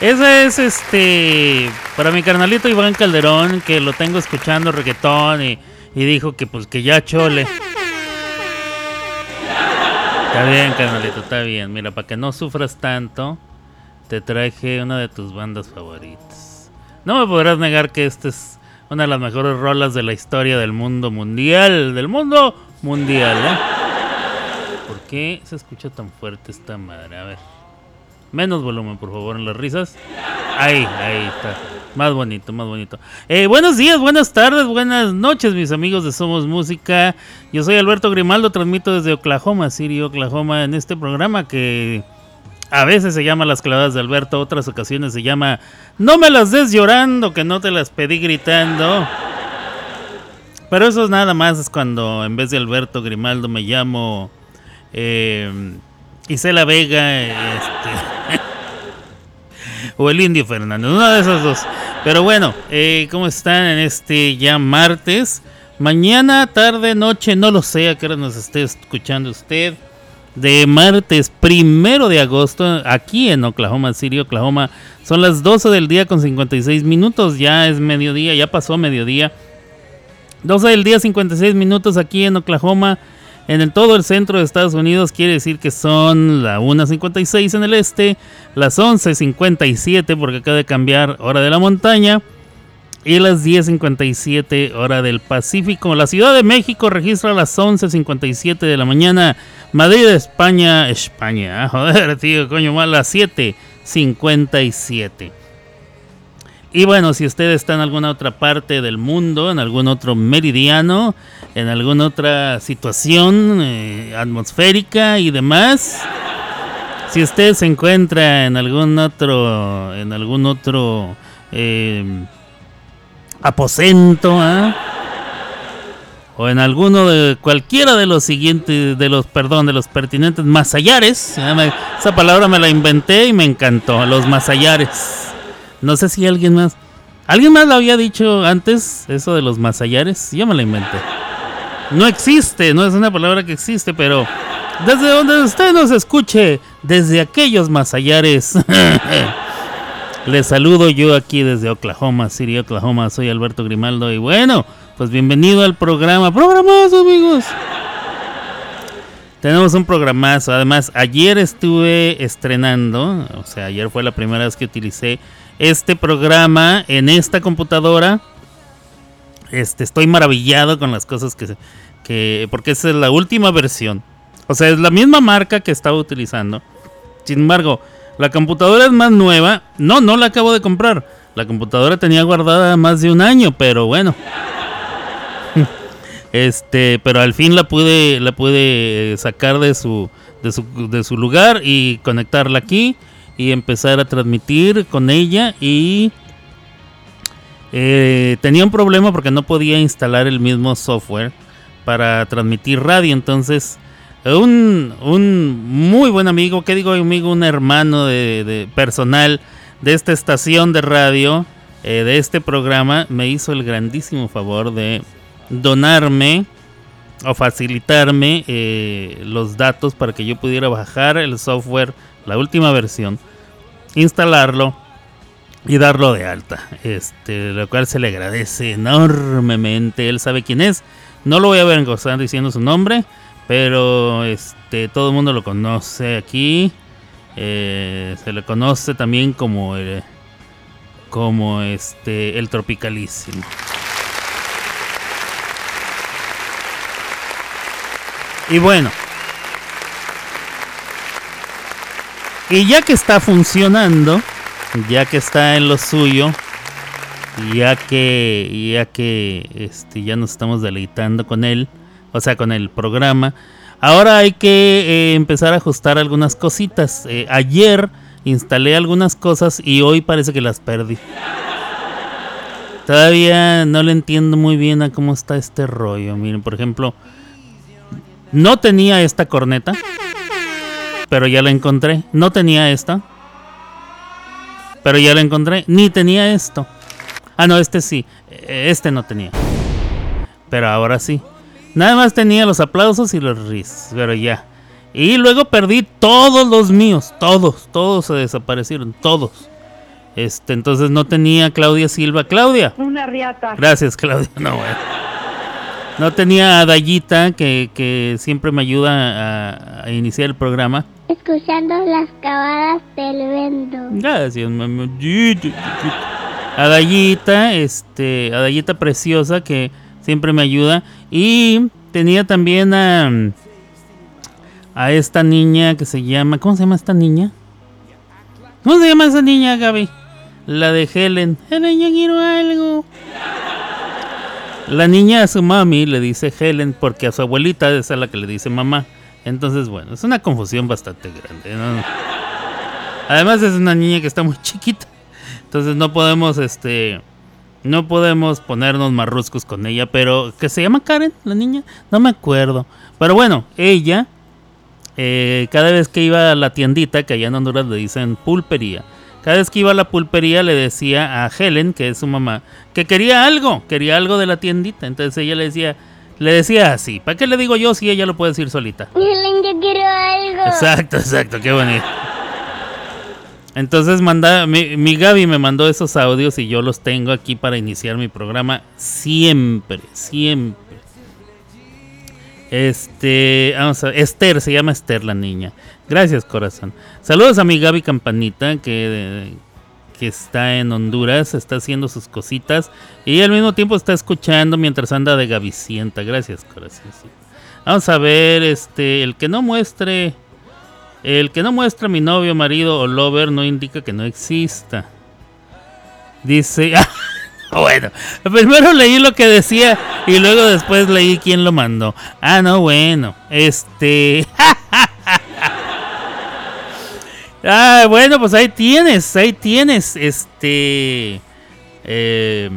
Ese es este para mi carnalito Iván Calderón, que lo tengo escuchando reggaetón y, dijo que pues que ya chole. Está bien, carnalito, está bien. Mira, para que no sufras tanto, te traje una de tus bandas favoritas. No me podrás negar que esta es una de las mejores rolas de la historia del mundo mundial. Del mundo mundial, ¿eh? ¿Por qué se escucha tan fuerte esta madre? A ver. Menos volumen, por favor, en las risas. Ahí, ahí está. Más bonito, más bonito. Eh, buenos días, buenas tardes, buenas noches, mis amigos de Somos Música. Yo soy Alberto Grimaldo, transmito desde Oklahoma City, Oklahoma, en este programa que a veces se llama Las clavadas de Alberto, otras ocasiones se llama No me las des llorando, que no te las pedí gritando. Pero eso es nada más, es cuando en vez de Alberto Grimaldo me llamo eh, Isela Vega. Este, o el Indio Fernández, una de esas dos. Pero bueno, eh, ¿cómo están en este ya martes? Mañana, tarde, noche, no lo sé a qué hora nos esté escuchando usted. De martes primero de agosto, aquí en Oklahoma City, Oklahoma. Son las 12 del día con 56 minutos. Ya es mediodía, ya pasó mediodía. 12 del día, 56 minutos aquí en Oklahoma. En el, todo el centro de Estados Unidos quiere decir que son la 1.56 en el este, las 11.57 porque acaba de cambiar hora de la montaña y las 10.57 hora del Pacífico. La Ciudad de México registra las 11.57 de la mañana. Madrid, España, España, joder, tío, coño, mal, las 7.57. Y bueno, si usted está en alguna otra parte del mundo, en algún otro meridiano, en alguna otra situación eh, atmosférica y demás, si usted se encuentra en algún otro, en algún otro eh, aposento, ¿ah? o en alguno de cualquiera de los siguientes, de los, perdón, de los pertinentes masallares, esa palabra me la inventé y me encantó, los masallares. No sé si alguien más. ¿Alguien más lo había dicho antes? Eso de los masallares. Yo me lo inventé. No existe, no es una palabra que existe, pero desde donde usted nos escuche, desde aquellos masallares. Les saludo yo aquí desde Oklahoma City, Oklahoma. Soy Alberto Grimaldo y bueno, pues bienvenido al programa. Programazo, amigos. Tenemos un programazo. Además, ayer estuve estrenando, o sea, ayer fue la primera vez que utilicé este programa en esta computadora. Este, estoy maravillado con las cosas que, que. Porque esa es la última versión. O sea, es la misma marca que estaba utilizando. Sin embargo, la computadora es más nueva. No, no la acabo de comprar. La computadora tenía guardada más de un año, pero bueno. Este, pero al fin la pude, la pude sacar de su, de su, de su lugar y conectarla aquí y empezar a transmitir con ella y eh, tenía un problema porque no podía instalar el mismo software para transmitir radio entonces un, un muy buen amigo ¿qué digo amigo? un hermano de, personal de esta estación de radio eh, de este programa me hizo el grandísimo favor de donarme o facilitarme eh, los datos para que yo pudiera bajar el software la última versión instalarlo y darlo de alta. Este, lo cual se le agradece enormemente. Él sabe quién es. No lo voy a ver gozar diciendo su nombre, pero este, todo el mundo lo conoce aquí. Eh, se le conoce también como el, como este el tropicalísimo. Y bueno, Y ya que está funcionando, ya que está en lo suyo, ya que ya que este ya nos estamos deleitando con él, o sea, con el programa, ahora hay que eh, empezar a ajustar algunas cositas. Eh, ayer instalé algunas cosas y hoy parece que las perdí. Todavía no le entiendo muy bien a cómo está este rollo. Miren, por ejemplo, No tenía esta corneta, pero ya la encontré. No tenía esta, pero ya la encontré. Ni tenía esto. Ah, no, este sí. Este no tenía. Pero ahora sí. Nada más tenía los aplausos y los ris. Pero ya. Y luego perdí todos los míos. Todos. Todos se desaparecieron. Todos. Este, entonces no tenía Claudia Silva. Claudia. Una riata. Gracias, Claudia. No, bueno. No tenía a Dayita, que, que siempre me ayuda a, a, iniciar el programa. Escuchando las cavadas del vento. Gracias, mamá. A Dayita, este, a Dayita preciosa, que siempre me ayuda. Y tenía también a, a esta niña que se llama. ¿Cómo se llama esta niña? ¿Cómo se llama esa niña, Gaby? La de Helen. Helen, yo quiero algo. La niña a su mami le dice Helen porque a su abuelita es a la que le dice mamá. Entonces, bueno, es una confusión bastante grande. ¿no? Además es una niña que está muy chiquita. Entonces no podemos, este, no podemos ponernos marruscos con ella. Pero que se llama Karen, la niña, no me acuerdo. Pero bueno, ella, eh, cada vez que iba a la tiendita, que allá en Honduras le dicen pulpería cada vez que iba a la pulpería le decía a Helen, que es su mamá, que quería algo, quería algo de la tiendita. Entonces ella le decía, le decía así, ¿para qué le digo yo si ella lo puede decir solita? Yo quiero algo. Exacto, exacto, qué bonito. Entonces manda, mi, mi Gaby me mandó esos audios y yo los tengo aquí para iniciar mi programa siempre, siempre. Este, vamos a Esther, se llama Esther la niña. Gracias, corazón. Saludos a mi Gaby Campanita, que, que está en Honduras, está haciendo sus cositas y al mismo tiempo está escuchando mientras anda de Gavicienta. Gracias, corazón. Vamos a ver, este, el que no muestre, el que no muestra mi novio, marido o lover no indica que no exista. Dice, bueno, primero leí lo que decía y luego después leí quién lo mandó. Ah, no, bueno, este... Ah, bueno, pues ahí tienes, ahí tienes, este... Eh,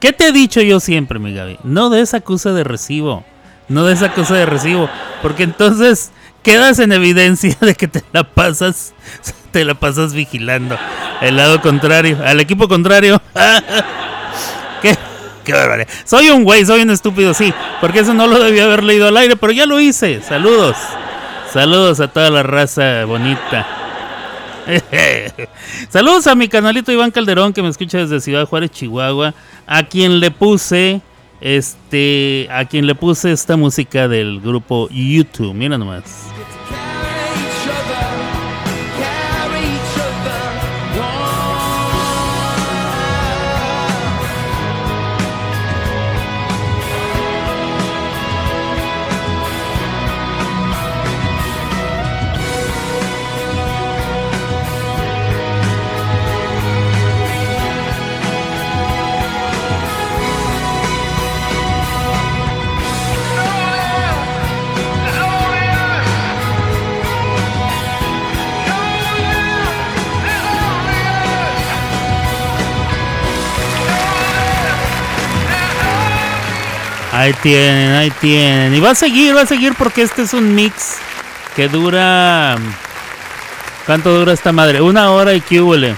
¿Qué te he dicho yo siempre, mi Gaby? No des acusa de recibo, no des acusa de recibo, porque entonces quedas en evidencia de que te la pasas, te la pasas vigilando el lado contrario, al equipo contrario. ¿Qué? Qué barbaridad. Soy un güey, soy un estúpido, sí, porque eso no lo debía haber leído al aire, pero ya lo hice. Saludos. Saludos a toda la raza bonita. Saludos a mi canalito Iván Calderón que me escucha desde Ciudad Juárez, Chihuahua, a quien le puse este a quien le puse esta música del grupo YouTube. Mira nomás. Ahí tienen, ahí tienen. Y va a seguir, va a seguir porque este es un mix que dura... ¿Cuánto dura esta madre? Una hora y huele.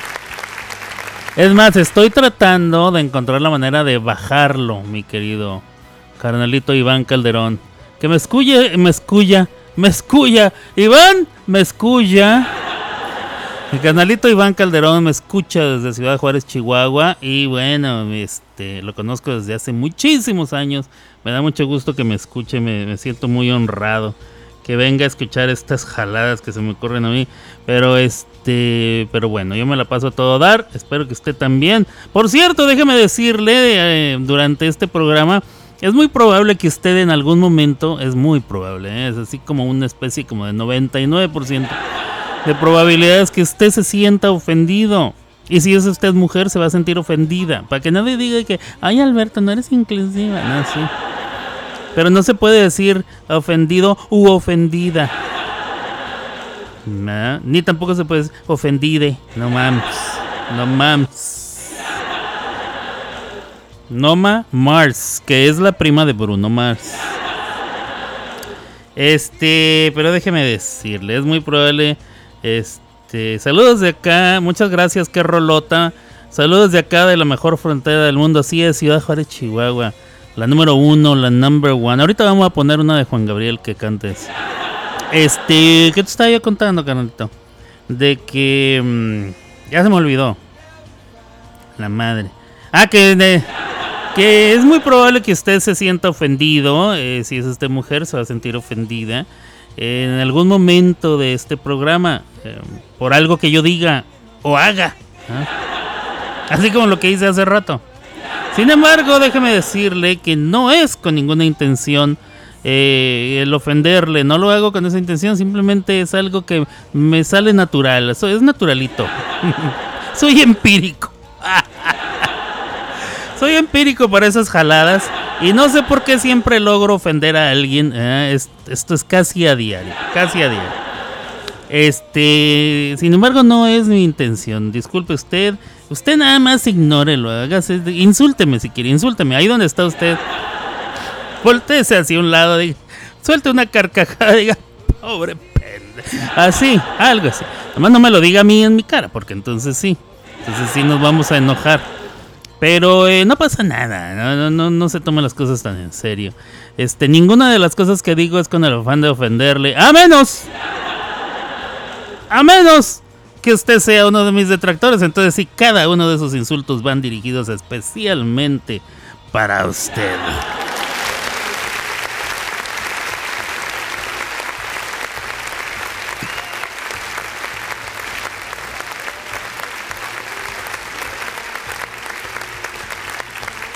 Es más, estoy tratando de encontrar la manera de bajarlo, mi querido carnalito Iván Calderón. Que me escuye, me escuya, me escuya. Iván, me escuya. Mi canalito Iván Calderón me escucha desde Ciudad Juárez, Chihuahua. Y bueno, este, lo conozco desde hace muchísimos años. Me da mucho gusto que me escuche, me, siento muy honrado. Que venga a escuchar estas jaladas que se me ocurren a mí. Pero este. Pero bueno, yo me la paso a todo dar. Espero que usted también. Por cierto, déjeme decirle eh, durante este programa. Es muy probable que usted en algún momento. Es muy probable. Eh, es así como una especie como de 99% de probabilidades que usted se sienta ofendido. Y si es usted mujer, se va a sentir ofendida. Para que nadie diga que, ay Alberto, no eres inclusiva. No, sí. Pero no se puede decir ofendido u ofendida. Ni tampoco se puede decir ofendide. No mames. No mames. Noma Mars, que es la prima de Bruno Mars. Este, pero déjeme decirle, es muy probable. Este, saludos de acá, muchas gracias, qué rolota. Saludos de acá de la mejor frontera del mundo, así es, Ciudad Juárez, Chihuahua. La número uno, la number one. Ahorita vamos a poner una de Juan Gabriel que cantes. Este, ¿qué te estaba yo contando, carnalito? De que mm, ya se me olvidó. La madre. Ah, que que es muy probable que usted se sienta ofendido. Eh, si es esta mujer, se va a sentir ofendida en algún momento de este programa eh, por algo que yo diga o haga. Así como lo que hice hace rato. Sin embargo, déjeme decirle que no es con ninguna intención eh, el ofenderle, no lo hago con esa intención, simplemente es algo que me sale natural, es naturalito. Soy empírico. Soy empírico para esas jaladas y no sé por qué siempre logro ofender a alguien. ¿eh? esto es casi a diario, casi a diario. Este, sin embargo, no es mi intención. Disculpe usted. Usted nada más ignórelo. Hágase, insúlteme si quiere, insúlteme. Ahí donde está usted. Voltéese hacia un lado. Diga, suelte una carcajada. Diga, pobre pendejo. Así, algo así. Nomás no me lo diga a mí en mi cara, porque entonces sí. Entonces sí nos vamos a enojar. Pero eh, no pasa nada, no, no, no, se tomen las cosas tan en serio. Este, ninguna de las cosas que digo es con el afán de ofenderle, a menos a menos que usted sea uno de mis detractores. Entonces sí, cada uno de esos insultos van dirigidos especialmente para usted.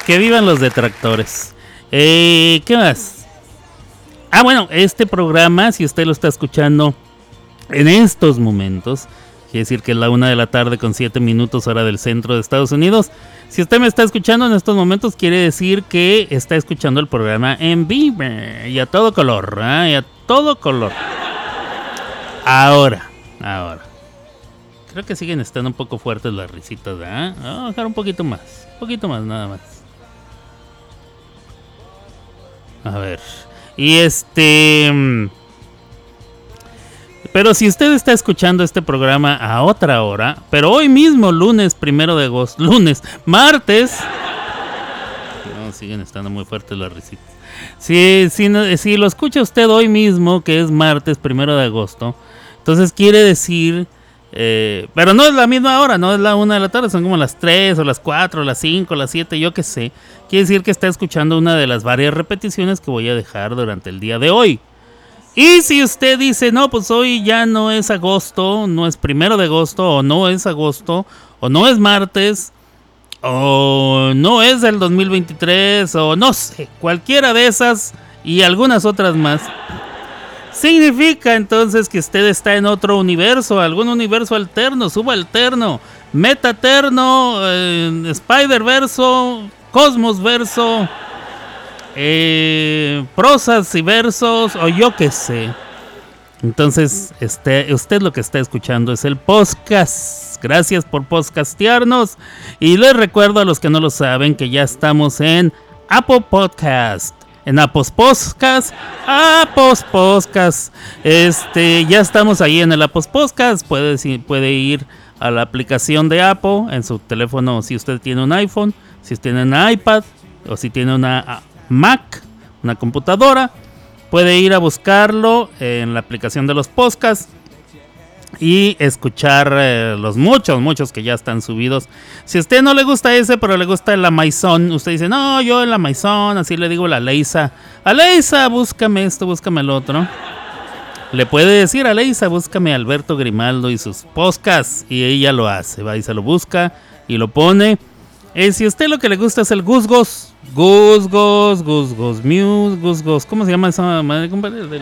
Que vivan los detractores. Eh, ¿Qué más? Ah, bueno, este programa, si usted lo está escuchando en estos momentos, quiere decir que es la una de la tarde con 7 minutos hora del centro de Estados Unidos. Si usted me está escuchando en estos momentos, quiere decir que está escuchando el programa en vivo y a todo color, ¿eh? y a todo color. Ahora, ahora. Creo que siguen estando un poco fuertes las risitas, ¿eh? Vamos a dejar un poquito más, un poquito más, nada más. A ver. Y este... Pero si usted está escuchando este programa a otra hora, pero hoy mismo, lunes primero de agosto, lunes, martes. No, siguen estando muy fuertes las risitas. Si, si, lo escucha usted hoy mismo, que es martes primero de agosto, entonces quiere decir. Eh, pero no es la misma hora, no es la una de la tarde, son como las 3 o las 4 o las 5 o las 7, yo qué sé. Quiere decir que está escuchando una de las varias repeticiones que voy a dejar durante el día de hoy. Y si usted dice, no, pues hoy ya no es agosto, no es primero de agosto, o no es agosto, o no es martes, o no es del 2023, o no sé, cualquiera de esas y algunas otras más. Significa entonces que usted está en otro universo, algún universo alterno, subalterno, metaterno, eh, Spider-Verso, Cosmos Verso eh, prosas y versos o yo qué sé. Entonces, este, usted lo que está escuchando es el podcast. Gracias por podcastearnos. Y les recuerdo a los que no lo saben que ya estamos en Apple Podcast. En Apple Podcast. Apple Podcast. Este, ya estamos ahí en el Apple Podcast. Puede, puede ir a la aplicación de Apple en su teléfono si usted tiene un iPhone, si tiene un iPad o si tiene una Mac, una computadora. Puede ir a buscarlo en la aplicación de los podcasts y escuchar eh, los muchos, muchos que ya están subidos. Si a usted no le gusta ese, pero le gusta el Amazon, usted dice, no, yo el Amazon, así le digo la Leisa, Aleisa, búscame esto, búscame el otro. Le puede decir a Leisa, búscame Alberto Grimaldo y sus podcasts, y ella lo hace, va y se lo busca y lo pone. Eh, si a usted lo que le gusta es el Gusgos, Gusgos, Gusgos Muse, Gusgos, ¿cómo se llama esa madre, compadre?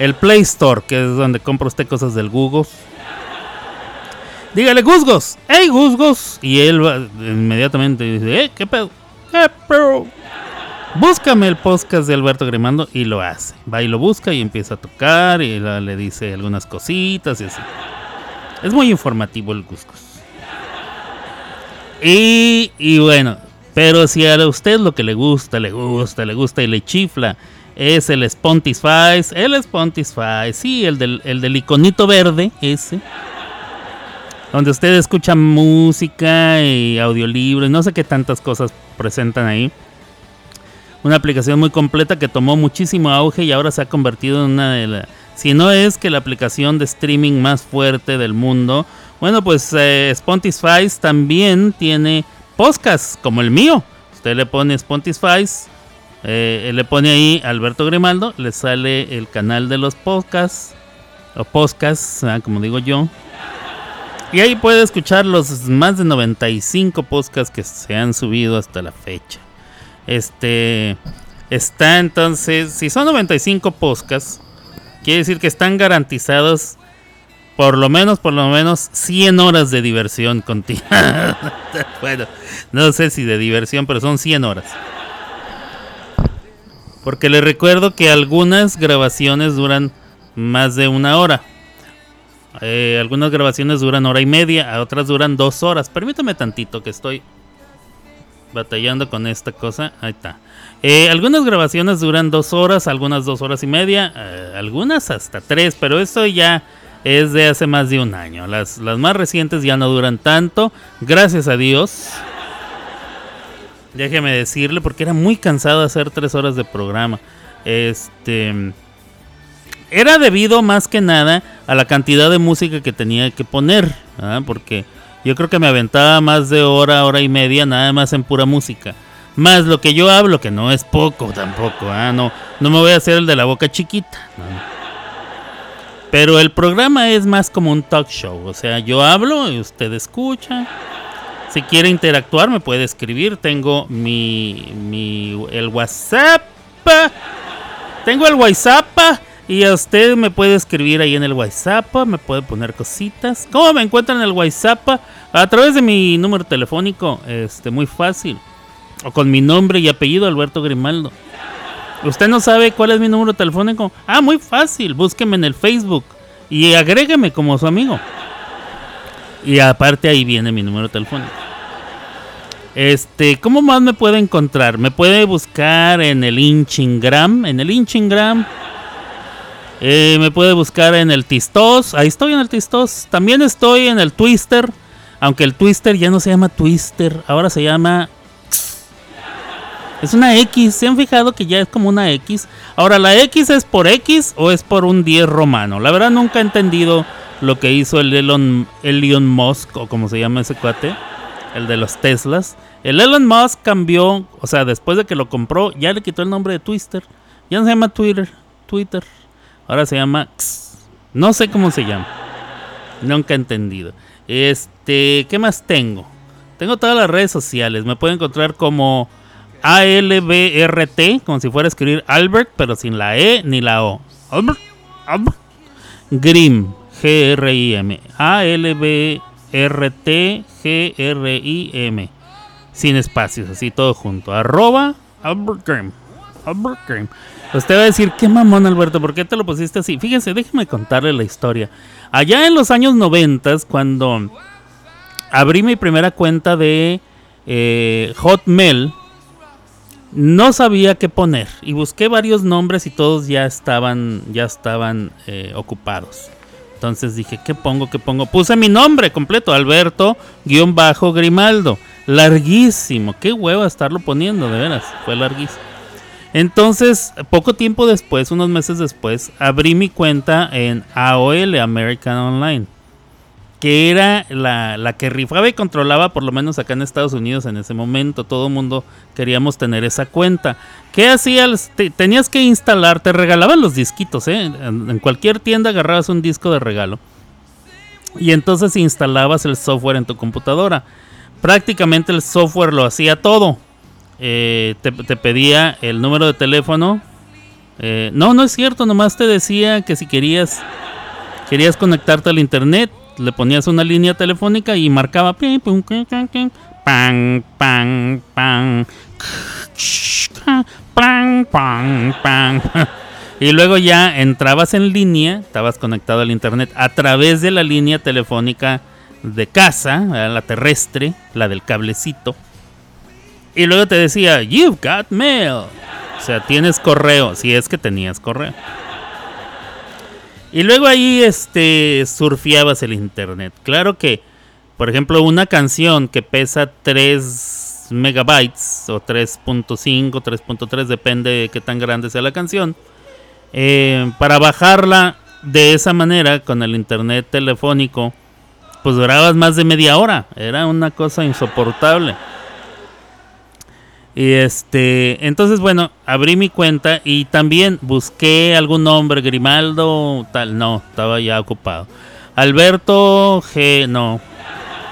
el Play Store, que es donde compra usted cosas del Gugos. Dígale, Gusgos, hey Gusgos. Y él va, inmediatamente dice, eh, ¿qué pedo? ¿Qué pedo? Búscame el podcast de Alberto Grimando y lo hace. Va y lo busca y empieza a tocar y le dice algunas cositas y así. Es muy informativo el Gusgos. Y, bueno, pero si a usted lo que le gusta, le gusta, le gusta y le chifla es el Spotify, el Spotify, sí, el del, el del iconito verde, ese. Donde ustedes escuchan música y audiolibros, no sé qué tantas cosas presentan ahí. Una aplicación muy completa que tomó muchísimo auge y ahora se ha convertido en una de las... Si no es que la aplicación de streaming más fuerte del mundo. Bueno, pues eh, también tiene podcasts como el mío. Usted le pone Spotify, eh, le pone ahí Alberto Grimaldo, le sale el canal de los podcasts, o podcasts, ah, como digo yo. Y ahí puede escuchar los más de 95 podcasts que se han subido hasta la fecha. Este está entonces, si son 95 podcasts, quiere decir que están garantizados por lo menos, por lo menos 100 horas de diversión continua. bueno, no sé si de diversión, pero son 100 horas. Porque les recuerdo que algunas grabaciones duran más de una hora. Eh, algunas grabaciones duran hora y media, otras duran dos horas. Permítame tantito que estoy batallando con esta cosa. Ahí está. Eh, algunas grabaciones duran dos horas, algunas dos horas y media, eh, algunas hasta tres, pero eso ya es de hace más de un año. Las, las más recientes ya no duran tanto, gracias a Dios. Déjeme decirle, porque era muy cansado hacer tres horas de programa. Este. Era debido más que nada a la cantidad de música que tenía que poner. Porque yo creo que me aventaba más de hora, hora y media, nada más en pura música. Más lo que yo hablo, que no es poco tampoco. No, no me voy a hacer el de la boca chiquita. Pero el programa es más como un talk show. O sea, yo hablo y usted escucha. Si quiere interactuar, me puede escribir. Tengo mi, mi el WhatsApp. Tengo el WhatsApp. Y a usted me puede escribir ahí en el WhatsApp, me puede poner cositas. ¿Cómo me encuentran en el WhatsApp? A través de mi número telefónico, este, muy fácil. O con mi nombre y apellido, Alberto Grimaldo. ¿Usted no sabe cuál es mi número telefónico? Ah, muy fácil, búsqueme en el Facebook y agrégueme como su amigo. Y aparte ahí viene mi número telefónico. Este, ¿cómo más me puede encontrar? Me puede buscar en el Inchingram, en el Inchingram. Eh, me puede buscar en el Tistos, ahí estoy en el Tistos. También estoy en el Twister, aunque el Twister ya no se llama Twister, ahora se llama es una X, ¿se han fijado que ya es como una X? Ahora, ¿la X es por X o es por un 10 romano? La verdad nunca he entendido lo que hizo el Elon, Elon Musk, o como se llama ese cuate, el de los Teslas. El Elon Musk cambió, o sea, después de que lo compró, ya le quitó el nombre de Twister. Ya no se llama Twitter, Twitter. Ahora se llama X. No sé cómo se llama. Nunca he entendido. Este, ¿qué más tengo? Tengo todas las redes sociales. Me pueden encontrar como A-L-B-R-T, como si fuera a escribir Albert, pero sin la E ni la O. Albert, Albert. Grim, G-R-I-M. A-L-B-R-T, G-R-I-M. Sin espacios, así todo junto. Arroba Albert Grim. Albert Grim. Usted va a decir, qué mamón Alberto, ¿por qué te lo pusiste así? Fíjense, déjeme contarle la historia. Allá en los años 90, cuando abrí mi primera cuenta de eh, Hotmail, no sabía qué poner y busqué varios nombres y todos ya estaban, ya estaban eh, ocupados. Entonces dije, ¿qué pongo? ¿Qué pongo? Puse mi nombre completo, Alberto-Grimaldo. Larguísimo, qué huevo estarlo poniendo, de veras, fue larguísimo. Entonces, poco tiempo después, unos meses después, abrí mi cuenta en AOL, American Online, que era la, que rifaba y controlaba, por lo menos acá en Estados Unidos en ese momento. Todo mundo queríamos tener esa cuenta. ¿Qué hacías? tenías que instalar, te regalaban los disquitos, ¿eh? En, cualquier tienda agarrabas un disco de regalo. Y entonces instalabas el software en tu computadora. Prácticamente el software lo hacía todo eh, te, pedía el número de teléfono. Eh, no, no es cierto, nomás te decía que si querías, querías conectarte al internet, le ponías una línea telefónica y marcaba pan, pan, pan, pan, Y luego ya entrabas en línea, estabas conectado al internet a través de la línea telefónica de casa, la terrestre, la del cablecito. Y luego te decía, You've got mail. O sea, tienes correo, si es que tenías correo. Y luego ahí este surfeabas el internet. Claro que, por ejemplo, una canción que pesa 3 megabytes o 3.5, 3.3, depende de qué tan grande sea la canción. Eh, para bajarla de esa manera con el internet telefónico, pues durabas más de media hora. Era una cosa insoportable. Y este, entonces bueno, abrí mi cuenta y también busqué algún nombre, Grimaldo, tal, no, estaba ya ocupado. Alberto G, no.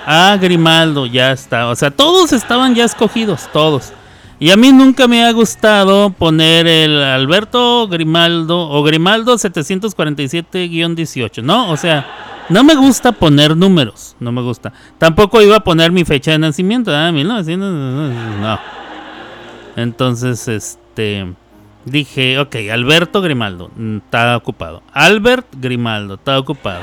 Ah, Grimaldo, ya está. O sea, todos estaban ya escogidos, todos. Y a mí nunca me ha gustado poner el Alberto Grimaldo o Grimaldo 747-18, ¿no? O sea, no me gusta poner números, no me gusta. Tampoco iba a poner mi fecha de nacimiento, 1900, no. Entonces, este dije, ok, Alberto Grimaldo mm, está ocupado. Albert Grimaldo está ocupado.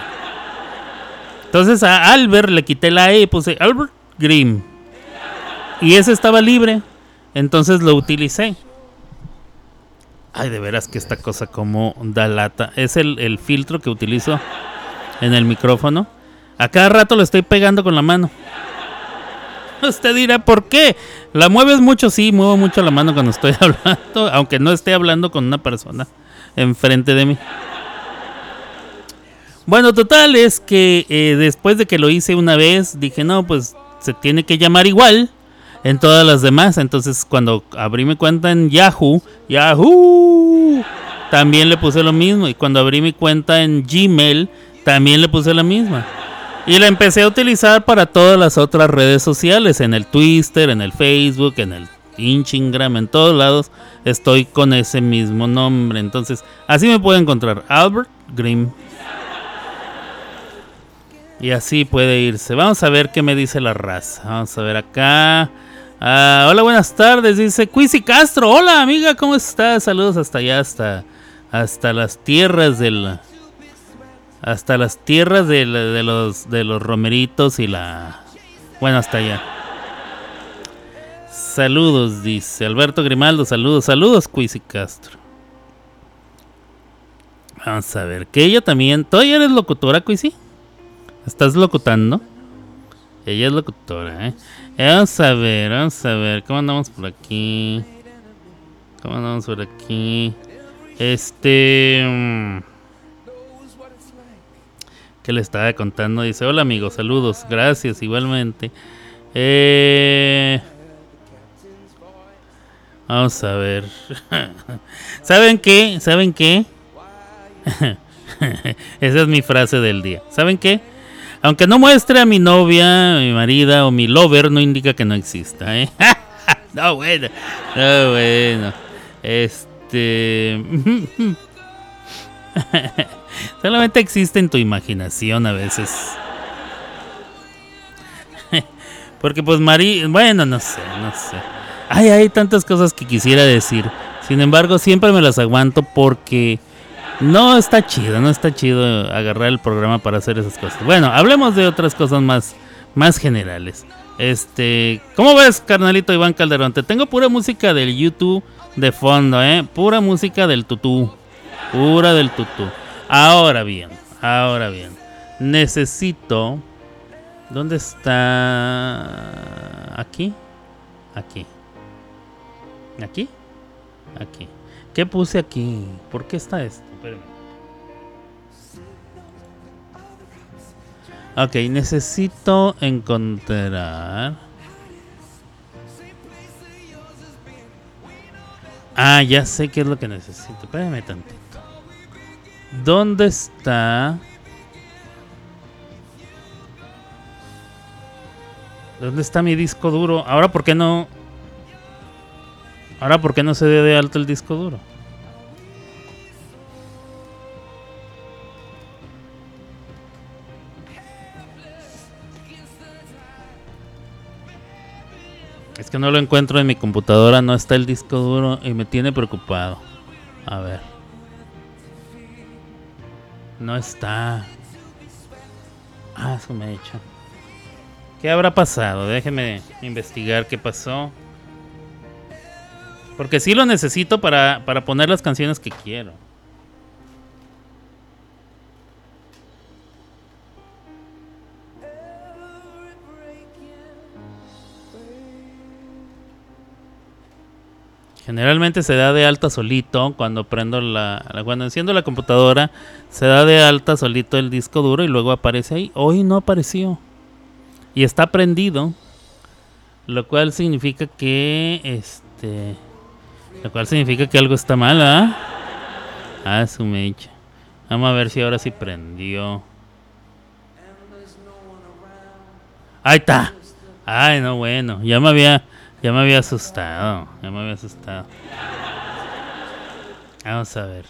Entonces a Albert le quité la E y puse Albert Grim. Y ese estaba libre. Entonces lo utilicé. Ay, de veras que esta cosa como da lata. Es el, el filtro que utilizo en el micrófono. A cada rato lo estoy pegando con la mano. Usted dirá, ¿por qué? ¿La mueves mucho? Sí, muevo mucho la mano cuando estoy hablando, aunque no esté hablando con una persona enfrente de mí. Bueno, total es que eh, después de que lo hice una vez, dije, no, pues se tiene que llamar igual en todas las demás. Entonces cuando abrí mi cuenta en Yahoo, Yahoo, también le puse lo mismo. Y cuando abrí mi cuenta en Gmail, también le puse la misma. Y la empecé a utilizar para todas las otras redes sociales, en el Twitter, en el Facebook, en el Instagram, en todos lados estoy con ese mismo nombre. Entonces, así me puede encontrar Albert Grimm. Y así puede irse. Vamos a ver qué me dice la raza. Vamos a ver acá. Ah, hola, buenas tardes. Dice Quisi Castro. Hola, amiga, ¿cómo estás? Saludos hasta allá, hasta, hasta las tierras del, hasta las tierras de, los, de los romeritos y la... Bueno, hasta allá. Saludos, dice Alberto Grimaldo. Saludos, saludos, Cuisi Castro. Vamos a ver, que ella también... ¿Todavía eres locutora, Cuisi? ¿Estás locutando? Ella es locutora, ¿eh? Vamos a ver, vamos a ver. ¿Cómo andamos por aquí? ¿Cómo andamos por aquí? Este... Que le estaba contando. Dice, hola amigos, saludos, gracias igualmente. Eh, vamos a ver. ¿Saben qué? ¿Saben qué? Esa es mi frase del día. ¿Saben qué? Aunque no muestre a mi novia, mi marida o mi lover, no indica que no exista. ¿eh? no, bueno. No, bueno. Este... Solamente existe en tu imaginación a veces. Porque pues María, bueno, no sé, no sé. Ay, hay tantas cosas que quisiera decir. Sin embargo, siempre me las aguanto porque no está chido, no está chido agarrar el programa para hacer esas cosas. Bueno, hablemos de otras cosas más, más generales. Este, ¿cómo ves, carnalito Iván Calderón? Te tengo pura música del YouTube de fondo, ¿eh? Pura música del tutú. Pura del tutú. Ahora bien, ahora bien. Necesito... ¿Dónde está? Aquí. Aquí. ¿Aquí? Aquí. ¿Qué puse aquí? ¿Por qué está esto? Espérame. Ok, necesito encontrar... Ah, ya sé qué es lo que necesito. Espérame tantito. ¿Dónde está? ¿Dónde está mi disco duro? Ahora, ¿por qué no? Ahora, ¿por qué no se dio de alto el disco duro? Es que no lo encuentro en mi computadora, no está el disco duro y me tiene preocupado. A ver. No está. Ah, eso me ha hecho. ¿Qué habrá pasado? Déjeme investigar qué pasó. Porque sí lo necesito para, para poner las canciones que quiero. Generalmente se da de alta solito cuando prendo la, cuando enciendo la computadora, se da de alta solito el disco duro y luego aparece ahí. Hoy no apareció. Y está prendido. Lo cual significa que este lo cual significa que algo está mal, ¿ah? Ah, su mecha. Vamos a ver si ahora sí prendió. Ahí está. Ay, no, bueno. Ya me había ya me había asustado. Ya me había asustado. Vamos a ver.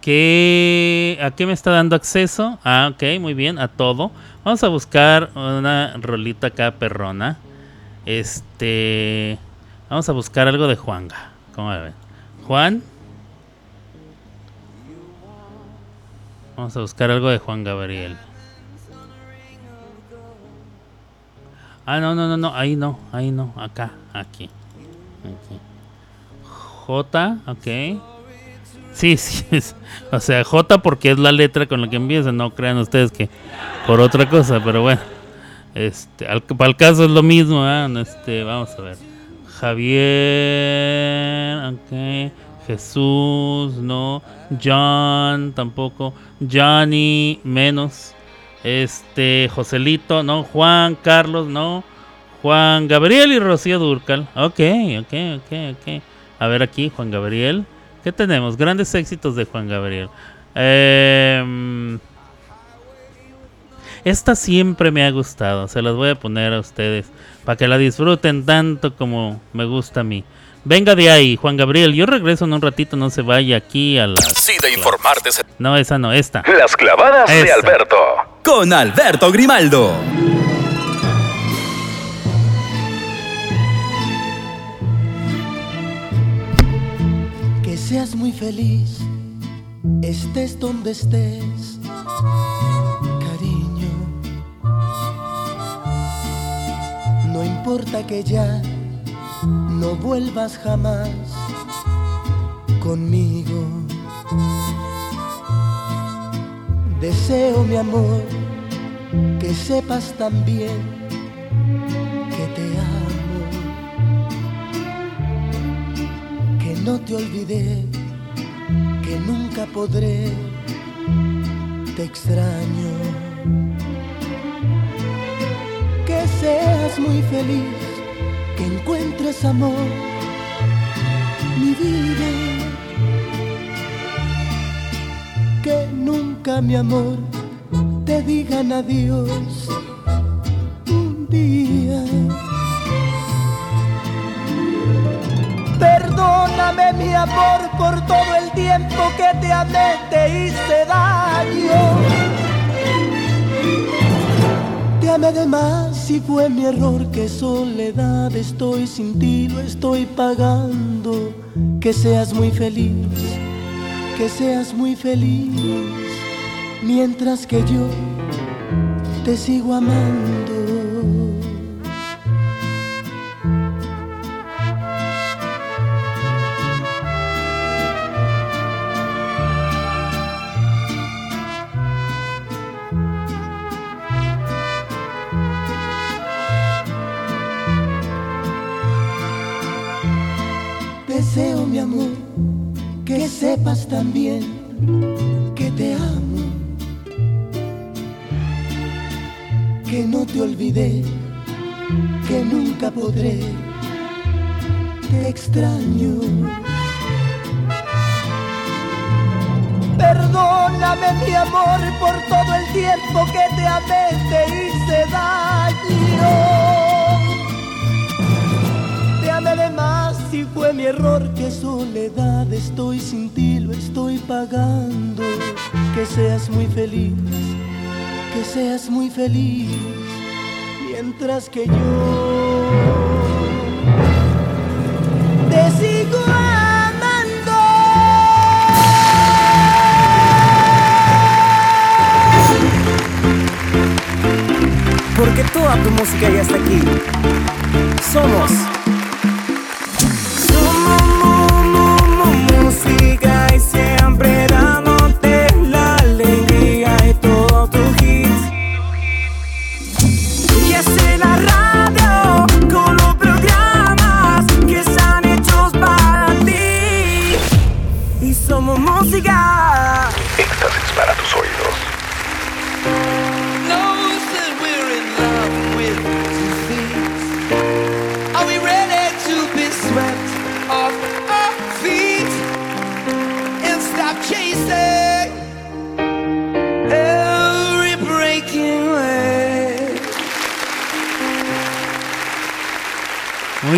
¿Qué, ¿A qué me está dando acceso? Ah, ok, muy bien, a todo. Vamos a buscar una rolita acá perrona. Este. Vamos a buscar algo de Juanga. ¿Cómo ven? Juan. Vamos a buscar algo de Juan Gabriel. Ah, no, no, no, no, ahí no, ahí no, acá, aquí. J, ok. Sí, sí, o sea, J porque es la letra con la que empieza, no crean ustedes que por otra cosa, pero bueno. Este, para el caso es lo mismo, ¿eh? este, vamos a ver. Javier, ok. Jesús, no. John, tampoco. Johnny, menos. Este, Joselito, no. Juan, Carlos, no. Juan Gabriel y Rocío Durcal. Ok, ok, ok, ok. A ver aquí, Juan Gabriel. ¿Qué tenemos? Grandes éxitos de Juan Gabriel. Em, esta siempre me ha gustado. Se las voy a poner a ustedes para que la disfruten tanto como me gusta a mí. Venga de ahí, Juan Gabriel. Yo regreso en un ratito, no se vaya aquí a la. Sí, de informarte. No, esa no, esta. Las clavadas de Alberto. Con Alberto Grimaldo. Que seas muy feliz, estés donde estés, cariño. No importa que ya no vuelvas jamás conmigo. Deseo, mi amor, que sepas también que te amo, que no te olvidé, que nunca podré, te extraño. Que seas muy feliz que encuentres amor, mi vida. Mi amor, te digan adiós un día. Perdóname, mi amor, por todo el tiempo que te amé, te hice daño amé de más si fue mi error, que soledad estoy sin ti, lo estoy pagando. Que seas muy feliz, que seas muy feliz, mientras que yo te sigo amando. sepas también que nunca podré, te extraño. Perdóname mi amor por todo el tiempo que te amé, te hice daño. Te amé de más si fue mi error, que soledad estoy sin ti, lo estoy pagando. Que seas muy feliz, que seas muy feliz, mientras que yo te sigo amando. Porque toda tu música ya está aquí. Somos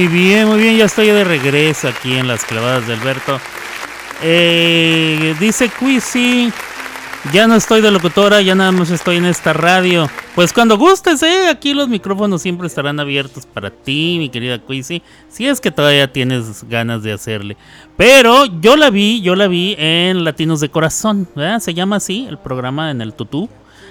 Muy bien, muy bien, ya estoy de regreso aquí en las clavadas de Alberto. Eh, dice Quisi, ya no estoy de locutora, ya nada más estoy en esta radio. Pues cuando gustes, eh, aquí los micrófonos siempre estarán abiertos para ti, mi querida Quisi, si es que todavía tienes ganas de hacerle. Pero yo la vi, yo la vi en Latinos de Corazón, ¿verdad? Se llama así el programa en el Tutú.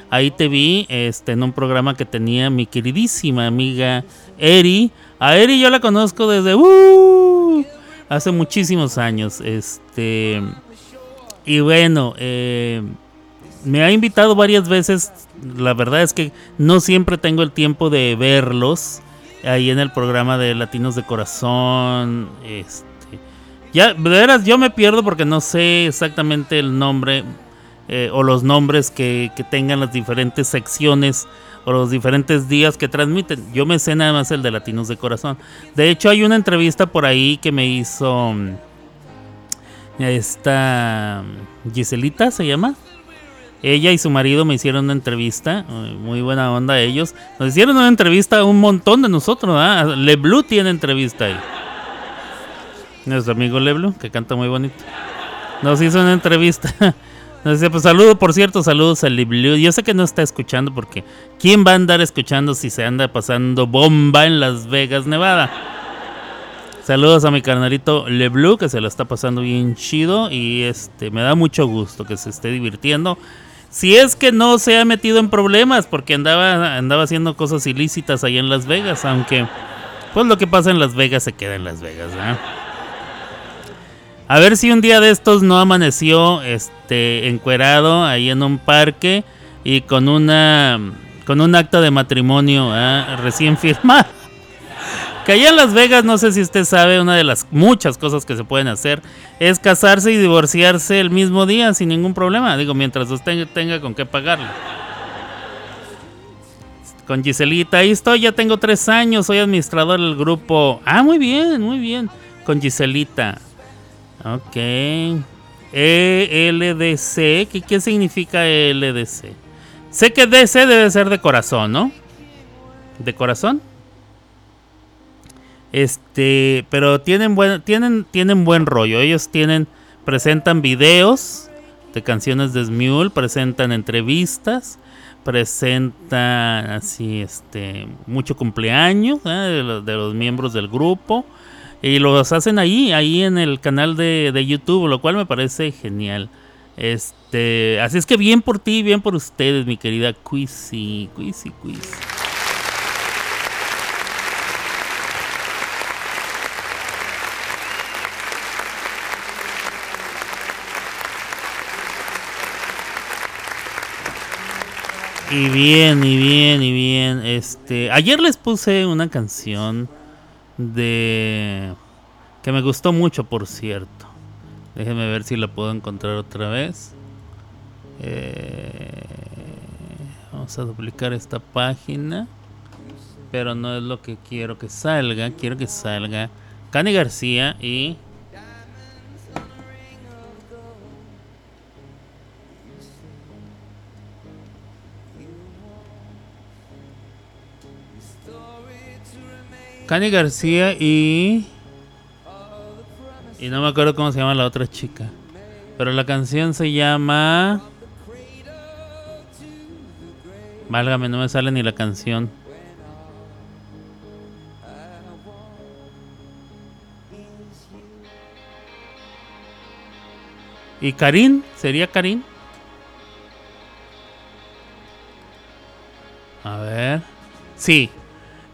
Ahí te vi este, en un programa que tenía mi queridísima amiga Eri. A Eri yo la conozco desde uh, hace muchísimos años. Este y bueno, eh, me ha invitado varias veces. La verdad es que no siempre tengo el tiempo de verlos ahí en el programa de Latinos de Corazón. Este, ya, de veras, yo me pierdo porque no sé exactamente el nombre eh, o los nombres que, que tengan las diferentes secciones o los diferentes días que transmiten. Yo me sé nada más el de Latinos de Corazón. De hecho, hay una entrevista por ahí que me hizo mm, esta mm, Giselita, se llama. Ella y su marido me hicieron una entrevista, eh, muy buena onda ellos. Nos hicieron una entrevista a un montón de nosotros, ¿verdad? Leblu tiene entrevista ahí. Nuestro amigo Leblu, que canta muy bonito. Nos hizo una entrevista. Decía, pues saludo, por cierto, saludos a Leblu. Yo sé que no está escuchando porque ¿quién va a andar escuchando si se anda pasando bomba en Las Vegas, Nevada? Saludos a mi carnalito Leblu, que se lo está pasando bien chido y este me da mucho gusto que se esté divirtiendo. Si es que no se ha metido en problemas, porque andaba, andaba haciendo cosas ilícitas ahí en Las Vegas, aunque pues lo que pasa en Las Vegas se queda en Las Vegas, ¿verdad? A ver si un día de estos no amaneció este encuerado ahí en un parque y con una con un acta de matrimonio ¿ah? recién firmado. Que allá en Las Vegas, no sé si usted sabe, una de las muchas cosas que se pueden hacer es casarse y divorciarse el mismo día sin ningún problema. Digo, mientras usted tenga con qué pagarlo. Con Giselita, ahí estoy, ya tengo tres años, soy administrador del grupo. Ah, muy bien, muy bien. Con Giselita. Ok. ELDC, ¿qué, ¿qué significa ELDC? Sé que DC debe ser de corazón, ¿no? ¿De corazón? Este, pero tienen buen, tienen, tienen buen rollo. Ellos tienen, presentan videos de canciones de Smule, presentan entrevistas, presentan así, este, mucho cumpleaños ¿eh? de, los, miembros del grupo y los hacen ahí, ahí en el canal de, de YouTube, lo cual me parece genial. Este, así es que bien por ti, bien por ustedes, mi querida Quizzy, Quizzy, Quizzy. Y bien, y bien, y bien. Este, ayer les puse una canción de que me gustó mucho, por cierto. Déjenme ver si la puedo encontrar otra vez. Eh, vamos a duplicar esta página. Pero no es lo que quiero que salga. Quiero que salga Cani García y Cani García y. Y no me acuerdo cómo se llama la otra chica. Pero la canción se llama. Válgame, no me sale ni la canción. ¿Y Karin? ¿Sería Karin? A ver. Sí,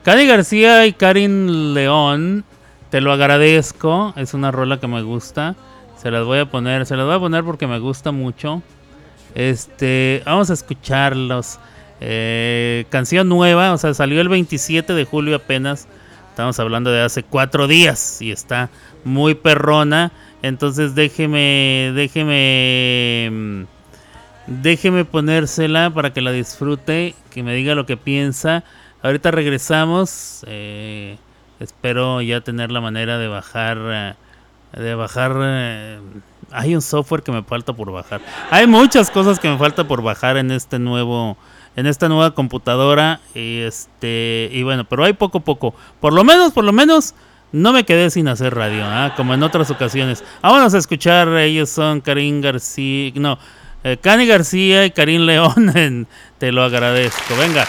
Cani García y Karin León, te lo agradezco. Es una rola que me gusta. Se las voy a poner, se las voy a poner porque me gusta mucho. Este, vamos a escucharlos. Eh, canción nueva, o sea, salió el 27 de julio apenas. Estamos hablando de hace cuatro días y está muy perrona. Entonces déjeme, déjeme, déjeme ponérsela para que la disfrute, que me diga lo que piensa. Ahorita regresamos. eh, espero ya tener la manera de bajar, eh, de bajar. eh, hay un software que me falta por bajar. Hay muchas cosas que me falta por bajar en este nuevo, en esta nueva computadora. Y este, y bueno, pero hay poco a poco. Por lo menos, por lo menos. No me quedé sin hacer radio, ¿ah? como en otras ocasiones. Ah, vamos a escuchar, ellos son Karim García, no, eh, Cani García y Karim León, Te lo agradezco. Venga.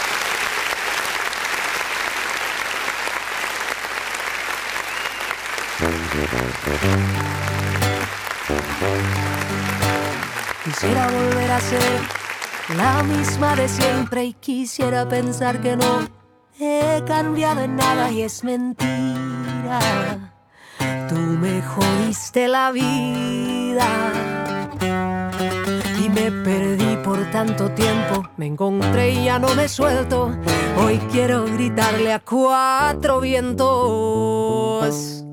Quisiera volver a ser la misma de siempre y quisiera pensar que no he cambiado en nada y es mentira. Tú me jodiste la vida y me perdí por tanto tiempo. Me encontré y ya no me suelto. Hoy quiero gritarle a cuatro vientos.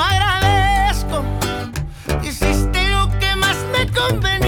Agradezco. Hiciste lo que más me convenía.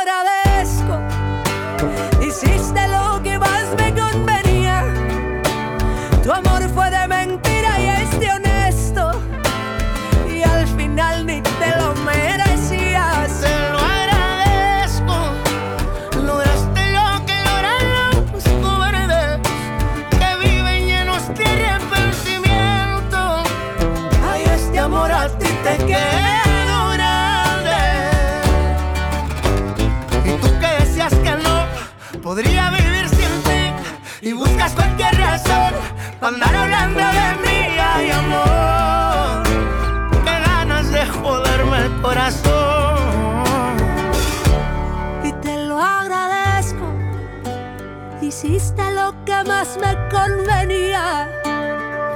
convenía.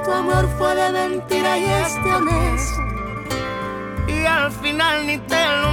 Tu amor fue de mentira y es de honesto. y al final ni te lo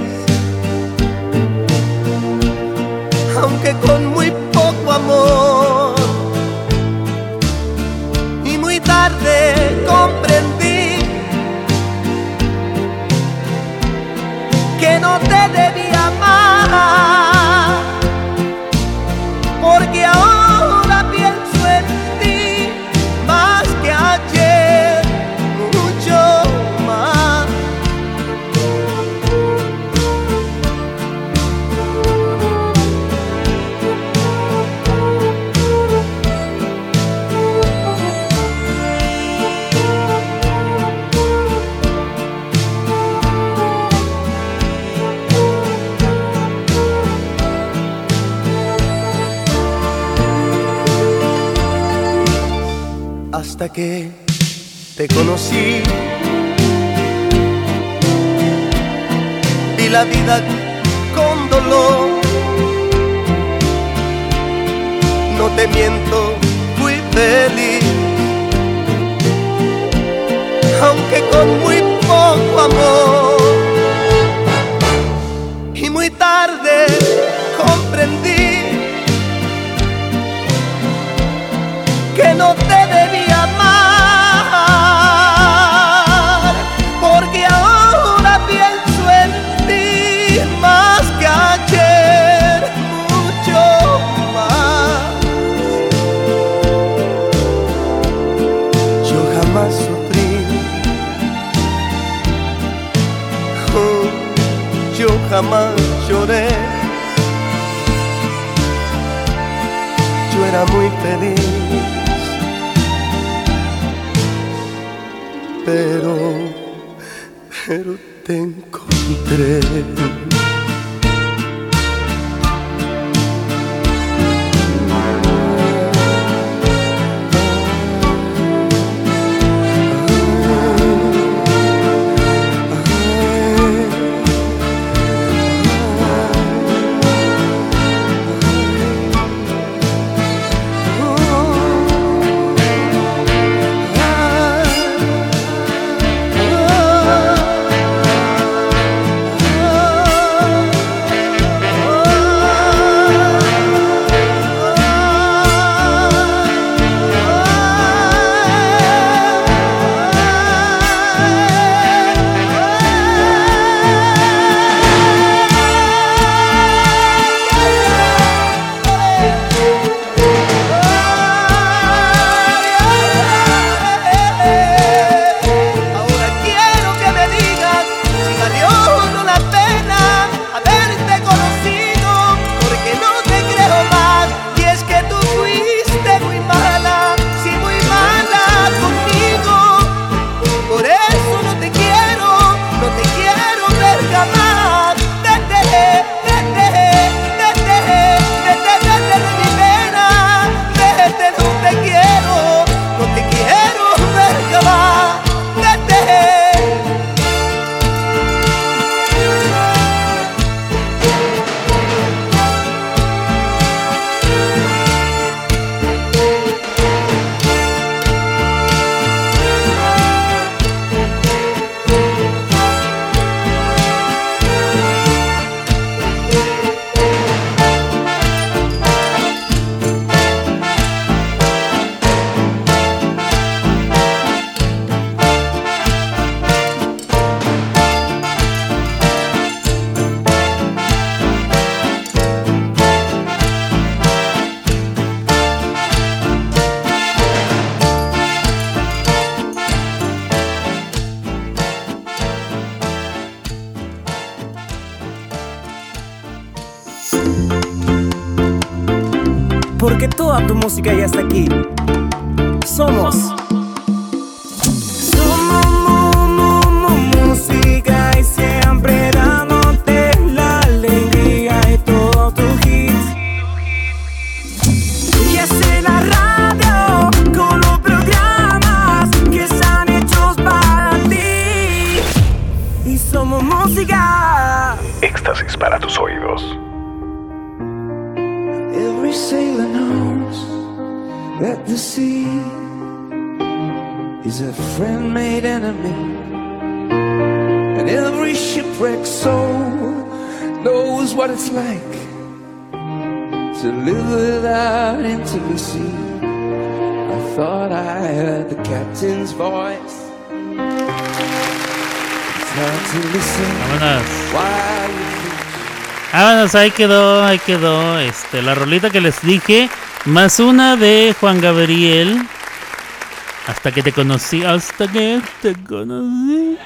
Con muy poco amor. Y muy tarde comprendí que no te debía que te conocí, vi la vida con dolor. No te miento, fui feliz, aunque con muy poco amor. Y muy tarde comprendí que no te jamás lloré. Yo era muy feliz. pero, pero te encontré. Vámonos. Vámonos, ahí quedó, ahí quedó. Este, la rolita que les dije. Más una de Juan Gabriel. Hasta que te conocí, hasta que te conocí.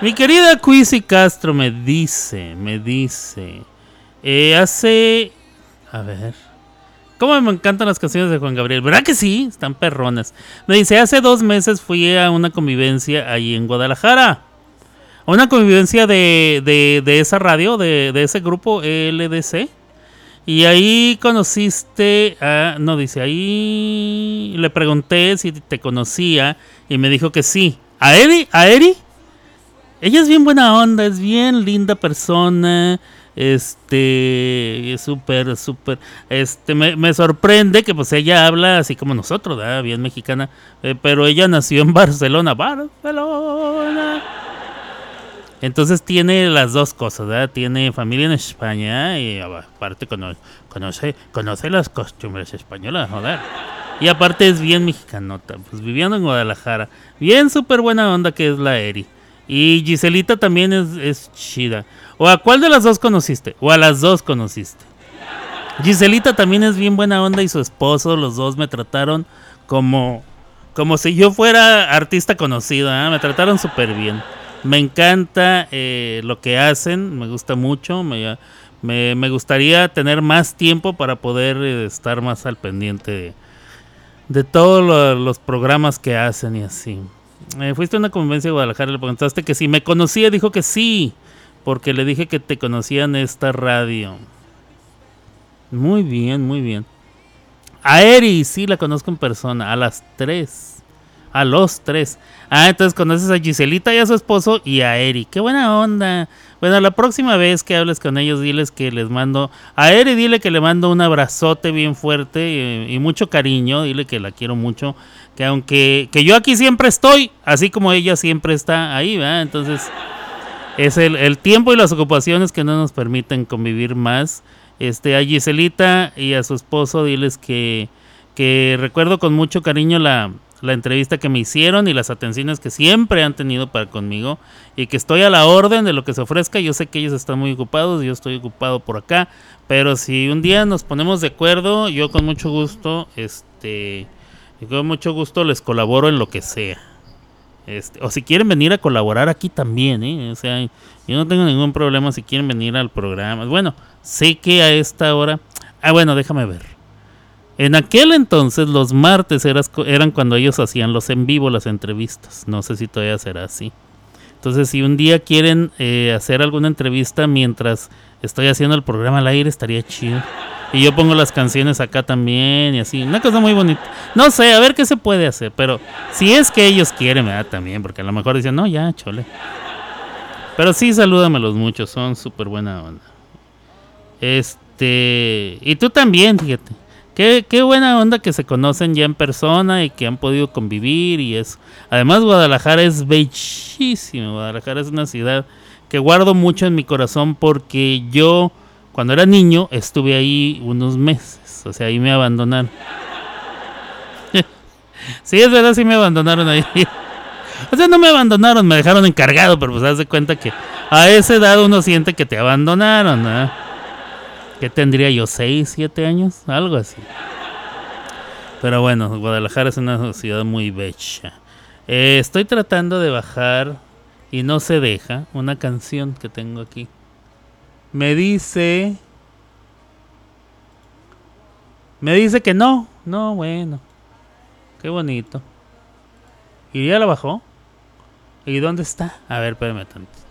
Mi querida Quisi Castro me dice, me dice. eh, hace. A ver. ¿Cómo me encantan las canciones de Juan Gabriel? ¿Verdad que sí? Están perronas. Me dice, hace dos meses fui a una convivencia ahí en Guadalajara. Una convivencia de, de, de esa radio, de, de ese grupo LDC. Y ahí conociste a... No, dice, ahí le pregunté si te conocía y me dijo que sí. ¿A Eri? ¿A Eri? Ella es bien buena onda, es bien linda persona. Este, es súper, súper. Este, me, me sorprende que pues ella habla así como nosotros, ¿verdad? Bien mexicana. eh, pero ella nació en Barcelona. Barcelona. Entonces tiene las dos cosas, ¿verdad? Tiene familia en España y aparte cono- conoce, conoce las costumbres españolas, joder. Y aparte es bien mexicanota, pues viviendo en Guadalajara. Bien súper buena onda que es la Eri. Y Giselita también es, es chida. ¿O a cuál de las dos conociste? ¿O a las dos conociste? Giselita también es bien buena onda y su esposo, los dos me trataron como, como si yo fuera artista conocida, ¿eh? me trataron súper bien. Me encanta eh, lo que hacen, me gusta mucho, me, me, gustaría tener más tiempo para poder eh, estar más al pendiente de, todos lo- los programas que hacen y así. Eh, fuiste a una convivencia de Guadalajara, le preguntaste que si me conocía, dijo que sí, porque le dije que te conocía en esta radio. Muy bien, muy bien. A Eri, sí, la conozco en persona, a las tres. A los tres. Ah, entonces conoces a Giselita y a su esposo y a Eri. Qué buena onda. Bueno, la próxima vez que hables con ellos, diles que les mando. A Eri, dile que le mando un abrazote bien fuerte y, y mucho cariño. Dile que la quiero mucho. Que aunque que yo aquí siempre estoy, así como ella siempre está ahí, ¿verdad? Entonces, es el, el tiempo y las ocupaciones que no nos permiten convivir más. Este, a Giselita y a su esposo, diles que, que recuerdo con mucho cariño la, la entrevista que me hicieron y las atenciones que siempre han tenido para conmigo y que estoy a la orden de lo que se ofrezca. Yo sé que ellos están muy ocupados, yo estoy ocupado por acá, pero si un día nos ponemos de acuerdo, yo con mucho gusto, este, con mucho gusto les colaboro en lo que sea. Este, o si quieren venir a colaborar aquí también, ¿eh? O sea, yo no tengo ningún problema si quieren venir al programa. Bueno, sé que a esta hora... Ah, bueno, déjame ver. En aquel entonces los martes eras- eran cuando ellos hacían los en vivo, las entrevistas. No sé si todavía será así. Entonces, si un día quieren eh, hacer alguna entrevista mientras estoy haciendo el programa al aire, estaría chido. Y yo pongo las canciones acá también y así. Una cosa muy bonita. No sé, a ver qué se puede hacer. Pero si es que ellos quieren, ¿verdad? También. Porque a lo mejor dicen, no, ya, chole. Pero sí, salúdamelos mucho. Son súper buena onda. Este. Y tú también, fíjate. Qué, qué buena onda que se conocen ya en persona y que han podido convivir y eso. Además, Guadalajara es bellísimo. Guadalajara es una ciudad que guardo mucho en mi corazón porque yo, cuando era niño, estuve ahí unos meses. O sea, ahí me abandonaron. sí, es verdad, sí me abandonaron ahí. O sea, no me abandonaron, me dejaron encargado, pero pues haz de cuenta que a esa edad uno siente que te abandonaron, ¿no? ¿Qué tendría yo? ¿6, 7 años? Algo así. Pero bueno, Guadalajara es una ciudad muy bella. Eh, estoy tratando de bajar y no se deja una canción que tengo aquí. Me dice... Me dice que no. No, bueno. Qué bonito. ¿Y ya la bajó? ¿Y dónde está? A ver, espérame tanto.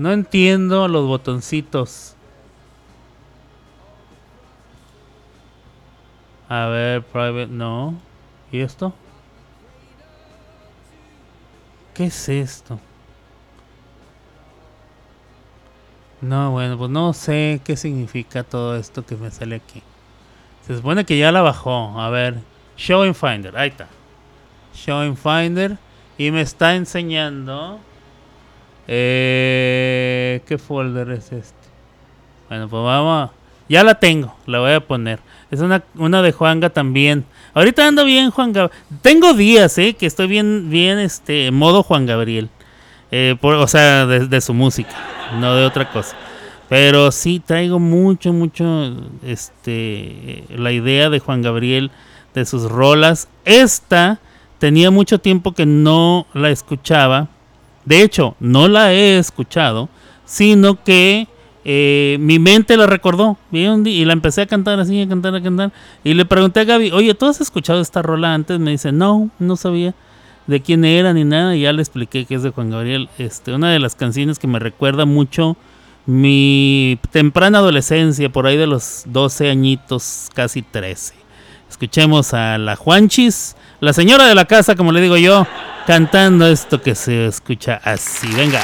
No entiendo los botoncitos. A ver, private, no. ¿Y esto? ¿Qué es esto? No, bueno, pues no sé qué significa todo esto que me sale aquí. Se supone que ya la bajó. A ver, Show in Finder, ahí está. Show in Finder. Y me está enseñando. Eh, ¿Qué folder es este? Bueno, pues vamos. Ya la tengo, la voy a poner. Es una, una de Juanga también. Ahorita ando bien, Juan Gabriel. Tengo días, eh, que estoy bien, bien, este, modo Juan Gabriel. Eh, por- o sea, de, de su música, no de otra cosa. Pero sí traigo mucho, mucho, este, la idea de Juan Gabriel, de sus rolas. Esta tenía mucho tiempo que no la escuchaba. De hecho, no la he escuchado, sino que eh, mi mente la recordó. Y la empecé a cantar así, a cantar, a cantar. Y le pregunté a Gaby, oye, ¿tú has escuchado esta rola antes? Me dice, no, no sabía de quién era ni nada. Y ya le expliqué que es de Juan Gabriel. Este, una de las canciones que me recuerda mucho mi temprana adolescencia, por ahí de los 12 añitos, casi 13. Escuchemos a la Juanchis, la señora de la casa, como le digo yo, cantando esto que se escucha así. Venga.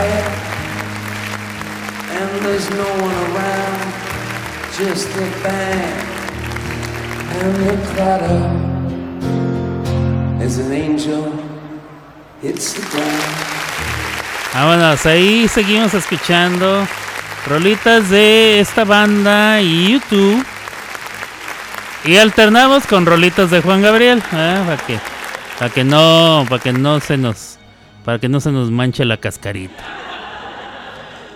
Quiet and there's no one around. Just the band and the clatter as an angel hits the ground. Vámonos, ahí seguimos escuchando rolitas de esta banda y YouTube. Y alternamos con rolitas de Juan Gabriel, ¿eh? para que para que no para que no se nos para que no se nos manche la cascarita.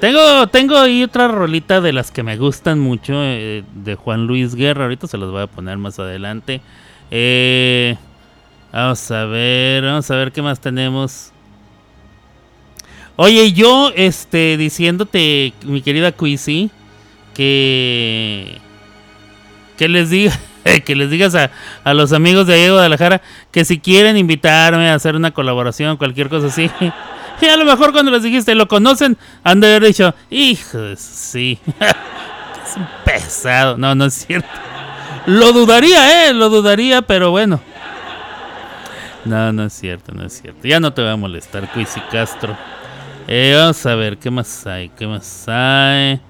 Tengo tengo ahí otra rolita de las que me gustan mucho eh, de Juan Luis Guerra, ahorita se las voy a poner más adelante. Eh, vamos a ver, vamos a ver qué más tenemos. Oye, yo, este, diciéndote, mi querida Quisi, que. Que les diga. Que les digas a, a los amigos de ahí de Guadalajara que si quieren invitarme a hacer una colaboración, cualquier cosa así. Y a lo mejor cuando les dijiste, lo conocen, han de haber dicho, hijos, sí. es un pesado. No, no es cierto. Lo dudaría, eh, lo dudaría, pero bueno. No, no es cierto, no es cierto. Ya no te voy a molestar, Quisi Castro. Eh, vamos a ver, ¿qué más hay? ¿Qué más hay?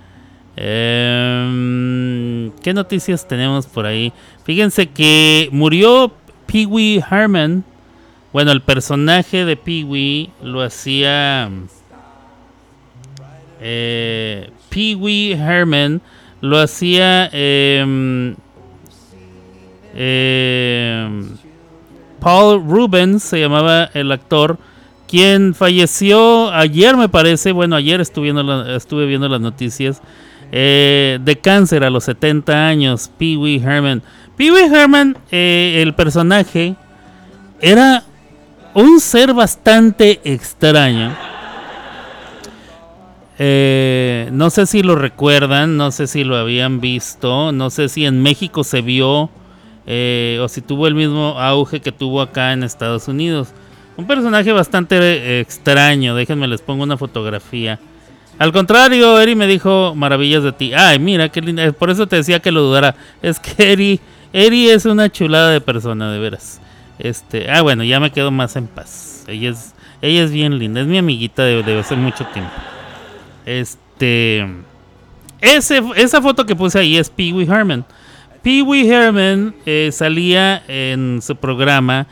Em, ¿Qué noticias tenemos por ahí? Fíjense que murió Pee Wee Herman. Bueno, el personaje de Pee Wee lo hacía. Eh, Pee Wee Herman lo hacía. em, Paul Rubens se llamaba el actor, quien falleció ayer, me parece. Bueno, ayer estuve estuve viendo las noticias. Eh, de cáncer a los 70 años, Pee Wee Herman. Pee Wee Herman, eh, el personaje, era un ser bastante extraño. Eh, no sé si lo recuerdan, no sé si lo habían visto, no sé si en México se vio eh, o si tuvo el mismo auge que tuvo acá en Estados Unidos. Un personaje bastante eh, extraño, déjenme les pongo una fotografía. Al contrario, Eri me dijo maravillas de ti. Ay, mira, qué linda. Por eso te decía que lo dudara. Es que Eri, Eri es una chulada de persona, de veras. Este, ah, bueno, ya me quedo más en paz. Ella es, ella es bien linda, es mi amiguita de, de hace mucho tiempo. Este, ese, esa foto que puse ahí es Pee Wee Herman. Pee Wee Herman eh, salía en su programa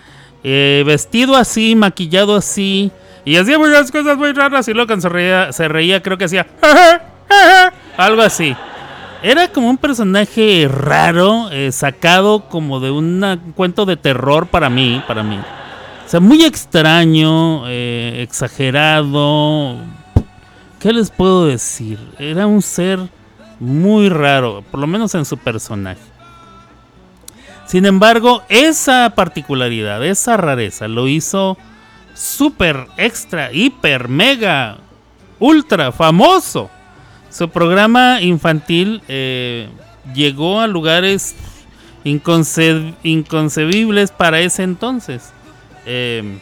eh, vestido así, maquillado así, y hacía muchas cosas muy raras. Y cuando se reía, se reía creo que hacía algo así. Era como un personaje raro, eh, sacado como de un cuento de terror para mí, para mí. sea, muy extraño, eh, exagerado. ¿Qué les puedo decir? Era un ser muy raro, por lo menos en su personaje. Sin embargo, esa particularidad, esa rareza, lo hizo súper, extra, hiper, mega, ultra famoso. Su programa infantil eh, llegó a lugares inconce- inconcebibles para ese entonces. Eh,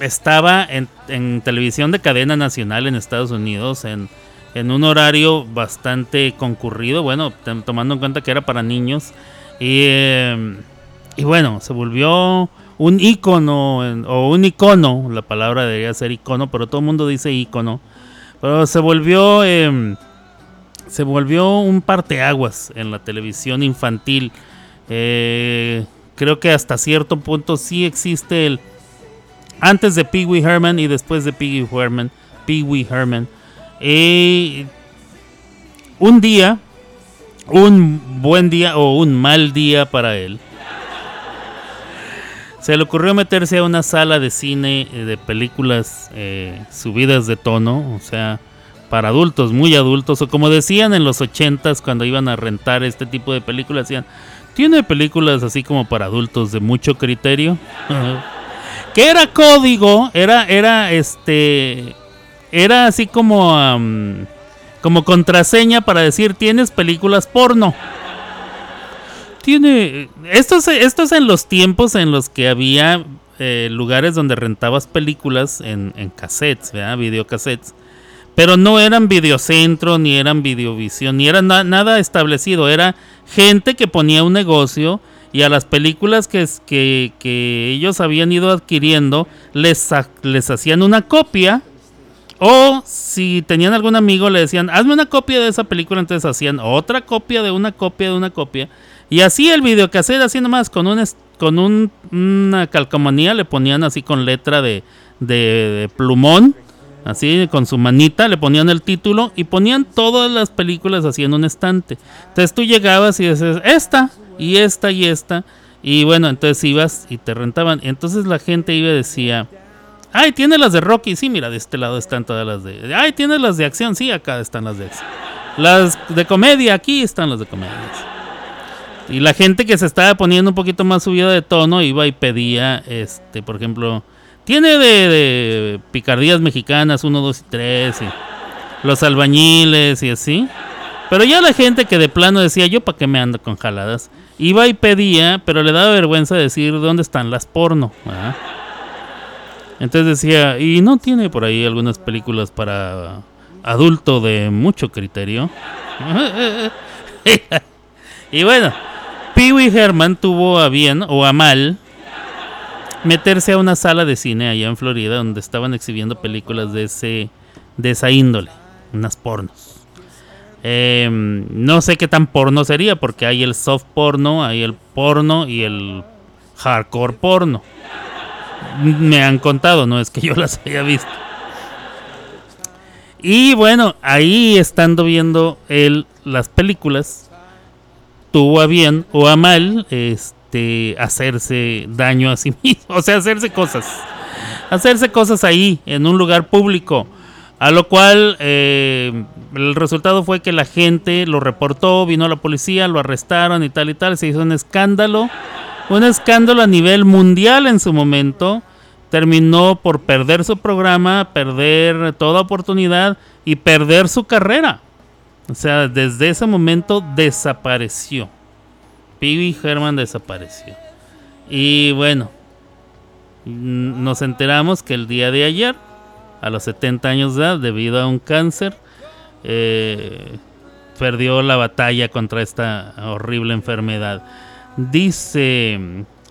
estaba en, en televisión de cadena nacional en Estados Unidos en, en un horario bastante concurrido, bueno, tomando en cuenta que era para niños. Y, eh, y bueno, se volvió un icono o un icono, la palabra debería ser icono, pero todo el mundo dice icono. Pero se volvió eh, se volvió un parteaguas en la televisión infantil. Eh, creo que hasta cierto punto sí existe el antes de Pee Herman y después de Pee Herman. Pee Wee Herman. Eh, un día, un buen día o un mal día para él. Se le ocurrió meterse a una sala de cine eh, de películas eh, subidas de tono, o sea, para adultos, muy adultos, o como decían en los ochentas cuando iban a rentar este tipo de películas, decían, tiene películas así como para adultos de mucho criterio. que era código, era, era este, era así como, como contraseña para decir tienes películas porno. Tiene, esto es, en los tiempos en los que había eh, lugares donde rentabas películas en, en cassettes, videocassettes. Pero no eran videocentro, ni eran videovisión, ni era na- nada establecido. Era gente que ponía un negocio y a las películas que, que, que ellos habían ido adquiriendo les, les hacían una copia. O si tenían algún amigo le decían, hazme una copia de esa película, entonces hacían otra copia de una copia de una copia. Y así el videocassette, así nomás, con, un, con un- una calcomanía le ponían así con letra de, de- de plumón, así con su manita, le ponían el título y ponían todas las películas así en un estante. Entonces tú llegabas y decías, esta, y esta, y esta. Y bueno, entonces ibas y te rentaban. Entonces la gente iba y decía, ay, tiene las de Rocky, sí, mira, de este lado están todas las de... Ay, tiene las de acción, sí, acá están las de acción. Las de comedia, aquí están las de comedia. Y la gente que se estaba poniendo un poquito más subida de tono iba y pedía, este, por ejemplo, tiene de, picardías mexicanas 1, 2 y 3, y los albañiles y así. Pero ya la gente que de plano decía, yo para qué me ando con jaladas, iba y pedía, pero le daba vergüenza decir dónde están las porno. Entonces decía, y no tiene por ahí algunas películas para adulto de mucho criterio. y bueno, Pee Wee Herman tuvo a bien o a mal meterse a una sala de cine allá en Florida donde estaban exhibiendo películas de ese de esa índole, unas pornos. Eh, no sé qué tan porno sería porque hay el soft porno, hay el porno y el hardcore porno. Me han contado, no es que yo las haya visto. Y bueno, ahí estando viendo él las películas, tuvo a bien o a mal este hacerse daño a sí mismo, o sea, hacerse cosas. Hacerse cosas ahí, en un lugar público. A lo cual eh, el resultado fue que la gente lo reportó, vino la policía, lo arrestaron y tal y tal. Se hizo un escándalo. Un escándalo a nivel mundial en su momento. Terminó por perder su programa, perder toda oportunidad y perder su carrera. O sea, desde ese momento desapareció. Pee Herman desapareció. Y bueno, n- nos enteramos que el día de ayer, a los 70 años de edad, debido a un cáncer, eh, perdió la batalla contra esta horrible enfermedad. Dice,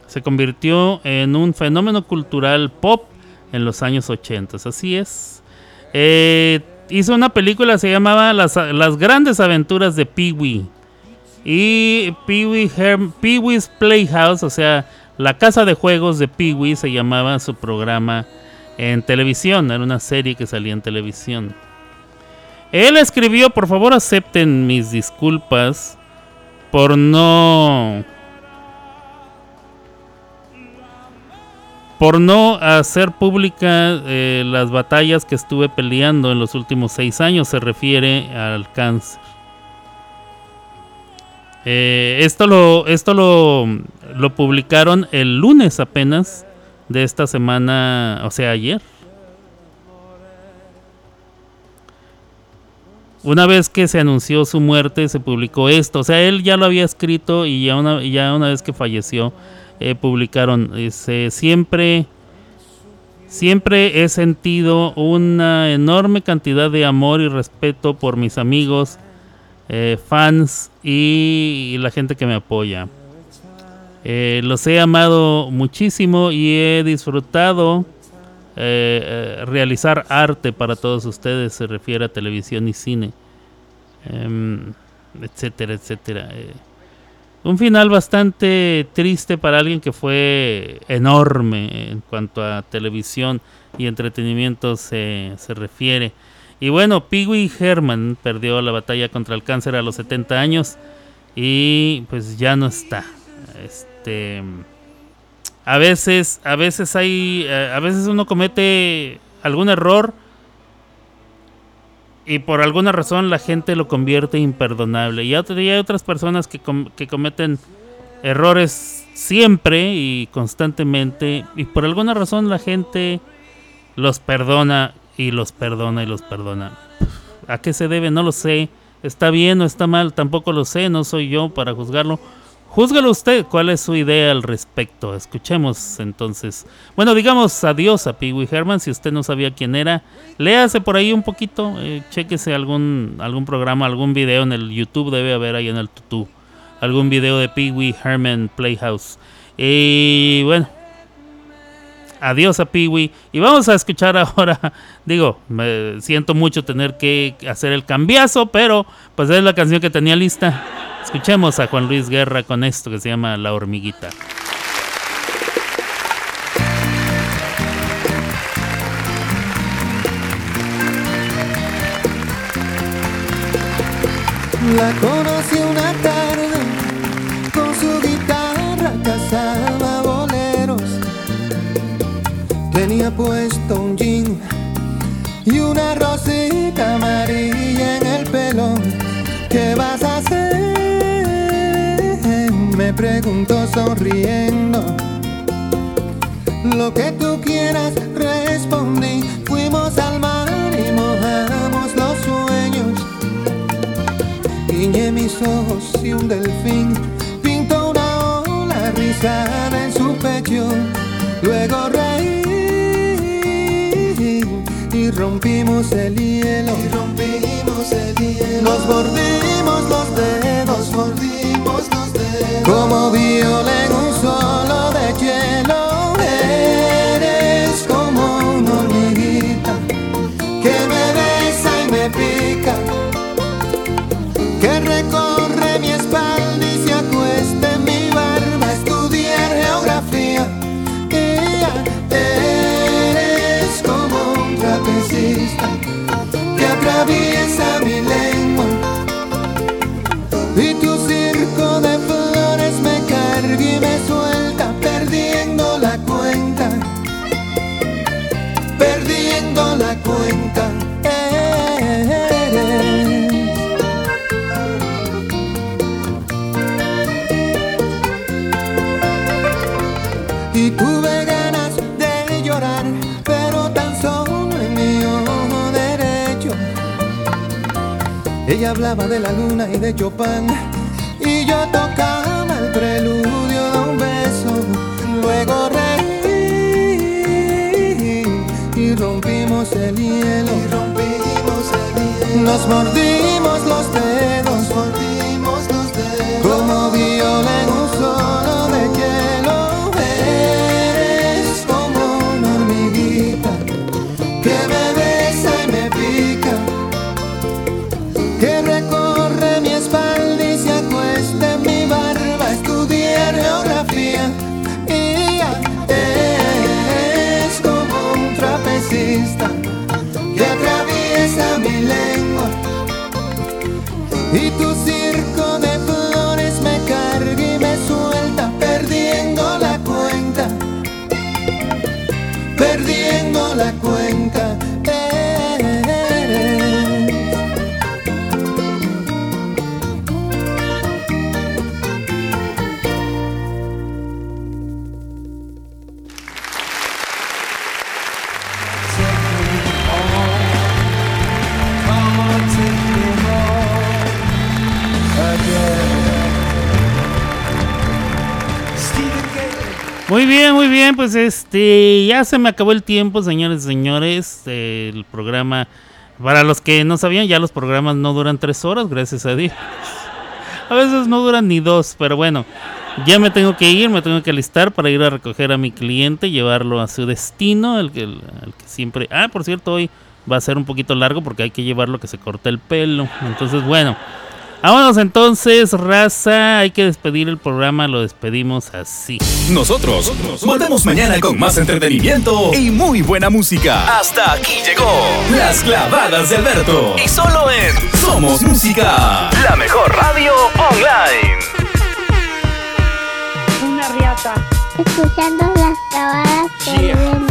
se convirtió en un fenómeno cultural pop en los años 80. Así es. Eh, hizo una película, se llamaba Las, Las grandes aventuras de Pee-Wee. Y Pee-Wee's Playhouse, o sea, la casa de juegos de Pee-Wee se llamaba su programa en televisión. Era una serie que salía en televisión. Él escribió, por favor acepten mis disculpas por no por no hacer pública eh, las batallas que estuve peleando en los últimos seis años, se refiere al cáncer. Eh, esto lo, esto lo, lo publicaron el lunes apenas de esta semana, o sea, ayer. Una vez que se anunció su muerte, se publicó esto. O sea, él ya lo había escrito y ya una, ya una vez que falleció, eh, publicaron. siempre, siempre he sentido una enorme cantidad de amor y respeto por mis amigos, eh, fans y, la gente que me apoya. Eh, los he amado muchísimo y he disfrutado eh, eh, realizar arte para todos ustedes, se refiere a televisión y cine, em, etcétera, etcétera. Un final bastante triste para alguien que fue enorme en cuanto a televisión y entretenimiento se, se refiere. Y bueno, Pee Herman perdió la batalla contra el cáncer a los 70 años y pues ya no está. Este a veces, a veces hay, eh, a veces uno comete algún error y por alguna razón la gente lo convierte imperdonable. Y hay otras personas que, que cometen errores siempre y constantemente y por alguna razón la gente los perdona y los perdona y los perdona. ¿A qué se debe? No lo sé. ¿Está bien o está mal? Tampoco lo sé, no soy yo para juzgarlo. Júzgalo usted, ¿cuál es su idea al respecto? Escuchemos entonces. Bueno, digamos adiós a Pee Wee Herman, si usted no sabía quién era. Léase por ahí un poquito, eh, chequese algún, algún programa, algún video en el YouTube, debe haber ahí en el tutú. Algún video de Pee Wee Herman Playhouse. Y bueno, adiós a Wee. Y vamos a escuchar ahora, digo, me siento mucho tener que hacer el cambiazo, pero pues es la canción que tenía lista. Escuchemos a Juan Luis Guerra con esto que se llama La hormiguita. La Tenía puesto un jean y una rosita amarilla en el pelo. ¿Qué vas a hacer? Me preguntó sonriendo. Lo que tú quieras, respondí. Fuimos al mar y mojamos los sueños. Guiñé mis ojos y un delfín pintó una ola rizada en su pecho. Luego reí rompimos el hielo. Y rompimos el hielo. Nos mordimos los dedos, mordimos los dedos. Como viola en un solo Ella hablaba de la luna y de Chopin, y yo tocaba el preludio de un beso. Luego reí y rompimos el hielo. Y rompimos el hielo. Nos mordimos los dedos, mordimos los dedos. Como viola pues este, ya se me acabó el tiempo, señores y señores, el programa, para los que no sabían, ya los programas no duran tres horas, gracias a Dios. A veces no duran ni dos, pero bueno, ya me tengo que ir, me tengo que alistar para ir a recoger a mi cliente, llevarlo a su destino, el que, el, que siempre... Ah, por cierto, hoy va a ser un poquito largo porque hay que llevarlo que se corte el pelo. Entonces, bueno. Vámonos entonces, raza. Hay que despedir el programa, lo despedimos así. Nosotros volvemos mañana con más entretenimiento y muy buena música. Hasta aquí llegó Las Clavadas de Alberto. Y solo en Somos Música, la mejor radio online. Una riata. Escuchando las clavadas del viento.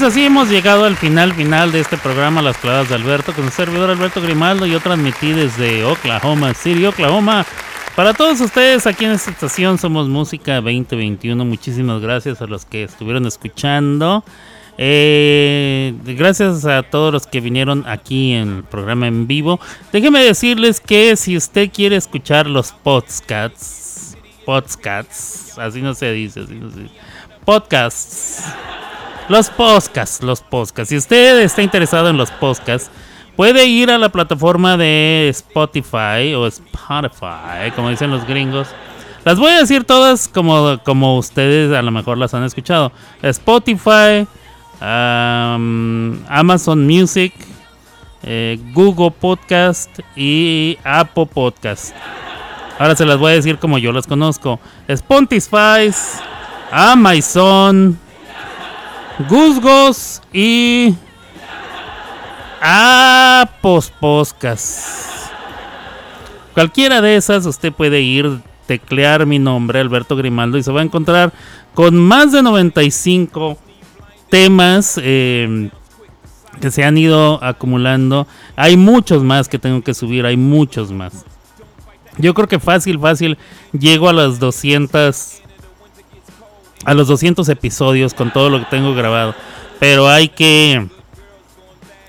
Pues así hemos llegado al final final de este programa Las Clavadas de Alberto con el servidor Alberto Grimaldo. Yo transmití desde Oklahoma City, Oklahoma. Para todos ustedes aquí en esta estación somos Música 2021. Muchísimas gracias a los que estuvieron escuchando. Eh, gracias a todos los que vinieron aquí en el programa en vivo. Déjeme decirles que si usted quiere escuchar los podcasts, podcasts, así no se dice, así no se dice, podcasts, los podcasts, los podcasts. Si usted está interesado en los podcasts, puede ir a la plataforma de Spotify o Spotify, como dicen los gringos. Las voy a decir todas como, como ustedes a lo mejor las han escuchado. Spotify, Amazon Music, eh, Google Podcast y Apple Podcast. Ahora se las voy a decir como yo las conozco. Spotify, Amazon, Guzgos y Apple Podcast. Cualquiera de esas usted puede ir, teclear mi nombre, Alberto Grimaldo, y se va a encontrar con más de 95 temas eh, que se han ido acumulando. Hay muchos más que tengo que subir, hay muchos más. Yo creo que fácil, fácil, llego a las 200, a los 200 episodios con todo lo que tengo grabado. Pero hay que,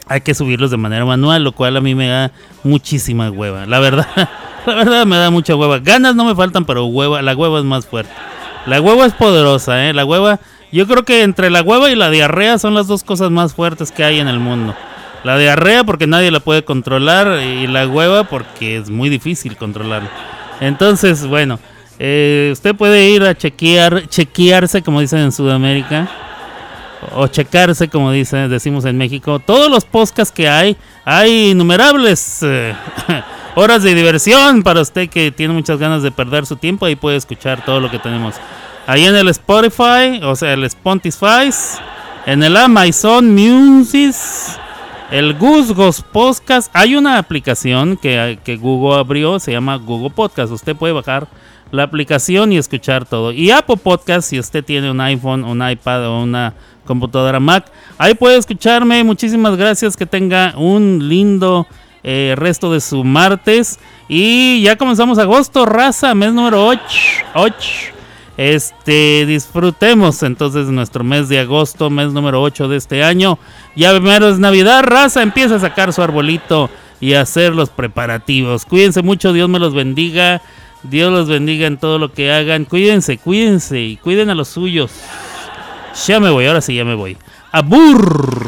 hay que subirlos de manera manual, lo cual a mí me da muchísima hueva. La verdad, la verdad me da mucha hueva. Ganas no me faltan, pero hueva, la hueva es más fuerte. La hueva es poderosa, ¿eh? La hueva, yo creo que entre la hueva y la diarrea son las dos cosas más fuertes que hay en el mundo. La diarrea porque nadie la puede controlar y la hueva porque es muy difícil controlarla. Entonces, bueno, eh, usted puede ir a chequear, chequearse como dicen en Sudamérica o checarse como dice, decimos en México. Todos los podcasts que hay, hay innumerables eh, horas de diversión para usted que tiene muchas ganas de perder su tiempo. Ahí puede escuchar todo lo que tenemos. Ahí en el Spotify, o sea, el Spotify, en el Amazon Music, el Guzgos Podcast. Hay una aplicación que, que Google abrió, se llama Google Podcast. Usted puede bajar la aplicación y escuchar todo. Y Apple Podcast, si usted tiene un iPhone, un iPad o una computadora Mac, ahí puede escucharme. Muchísimas gracias. Que tenga un lindo eh, resto de su martes. Y ya comenzamos agosto, raza, mes número 8. 8. Este, disfrutemos entonces nuestro mes de agosto, mes número 8 de este año. Ya primero es Navidad, raza, empieza a sacar su arbolito y a hacer los preparativos. Cuídense mucho, Dios me los bendiga. Dios los bendiga en todo lo que hagan. Cuídense, cuídense y cuiden a los suyos. Ya me voy, ahora sí, ya me voy. ¡Abur!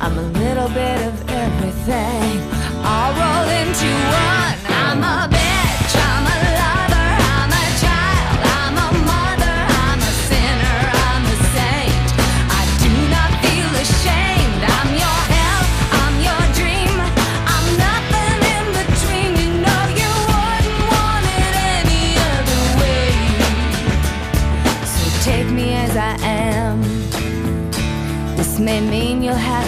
I'm a little bit of everything. All rolled into one. I'm a bitch. I'm a lover. I'm a child. I'm a mother. I'm a sinner. I'm a saint. I do not feel ashamed. I'm your hell. I'm your dream. I'm nothing in between. You know you wouldn't want it any other way. So take me as I am. This may mean you'll have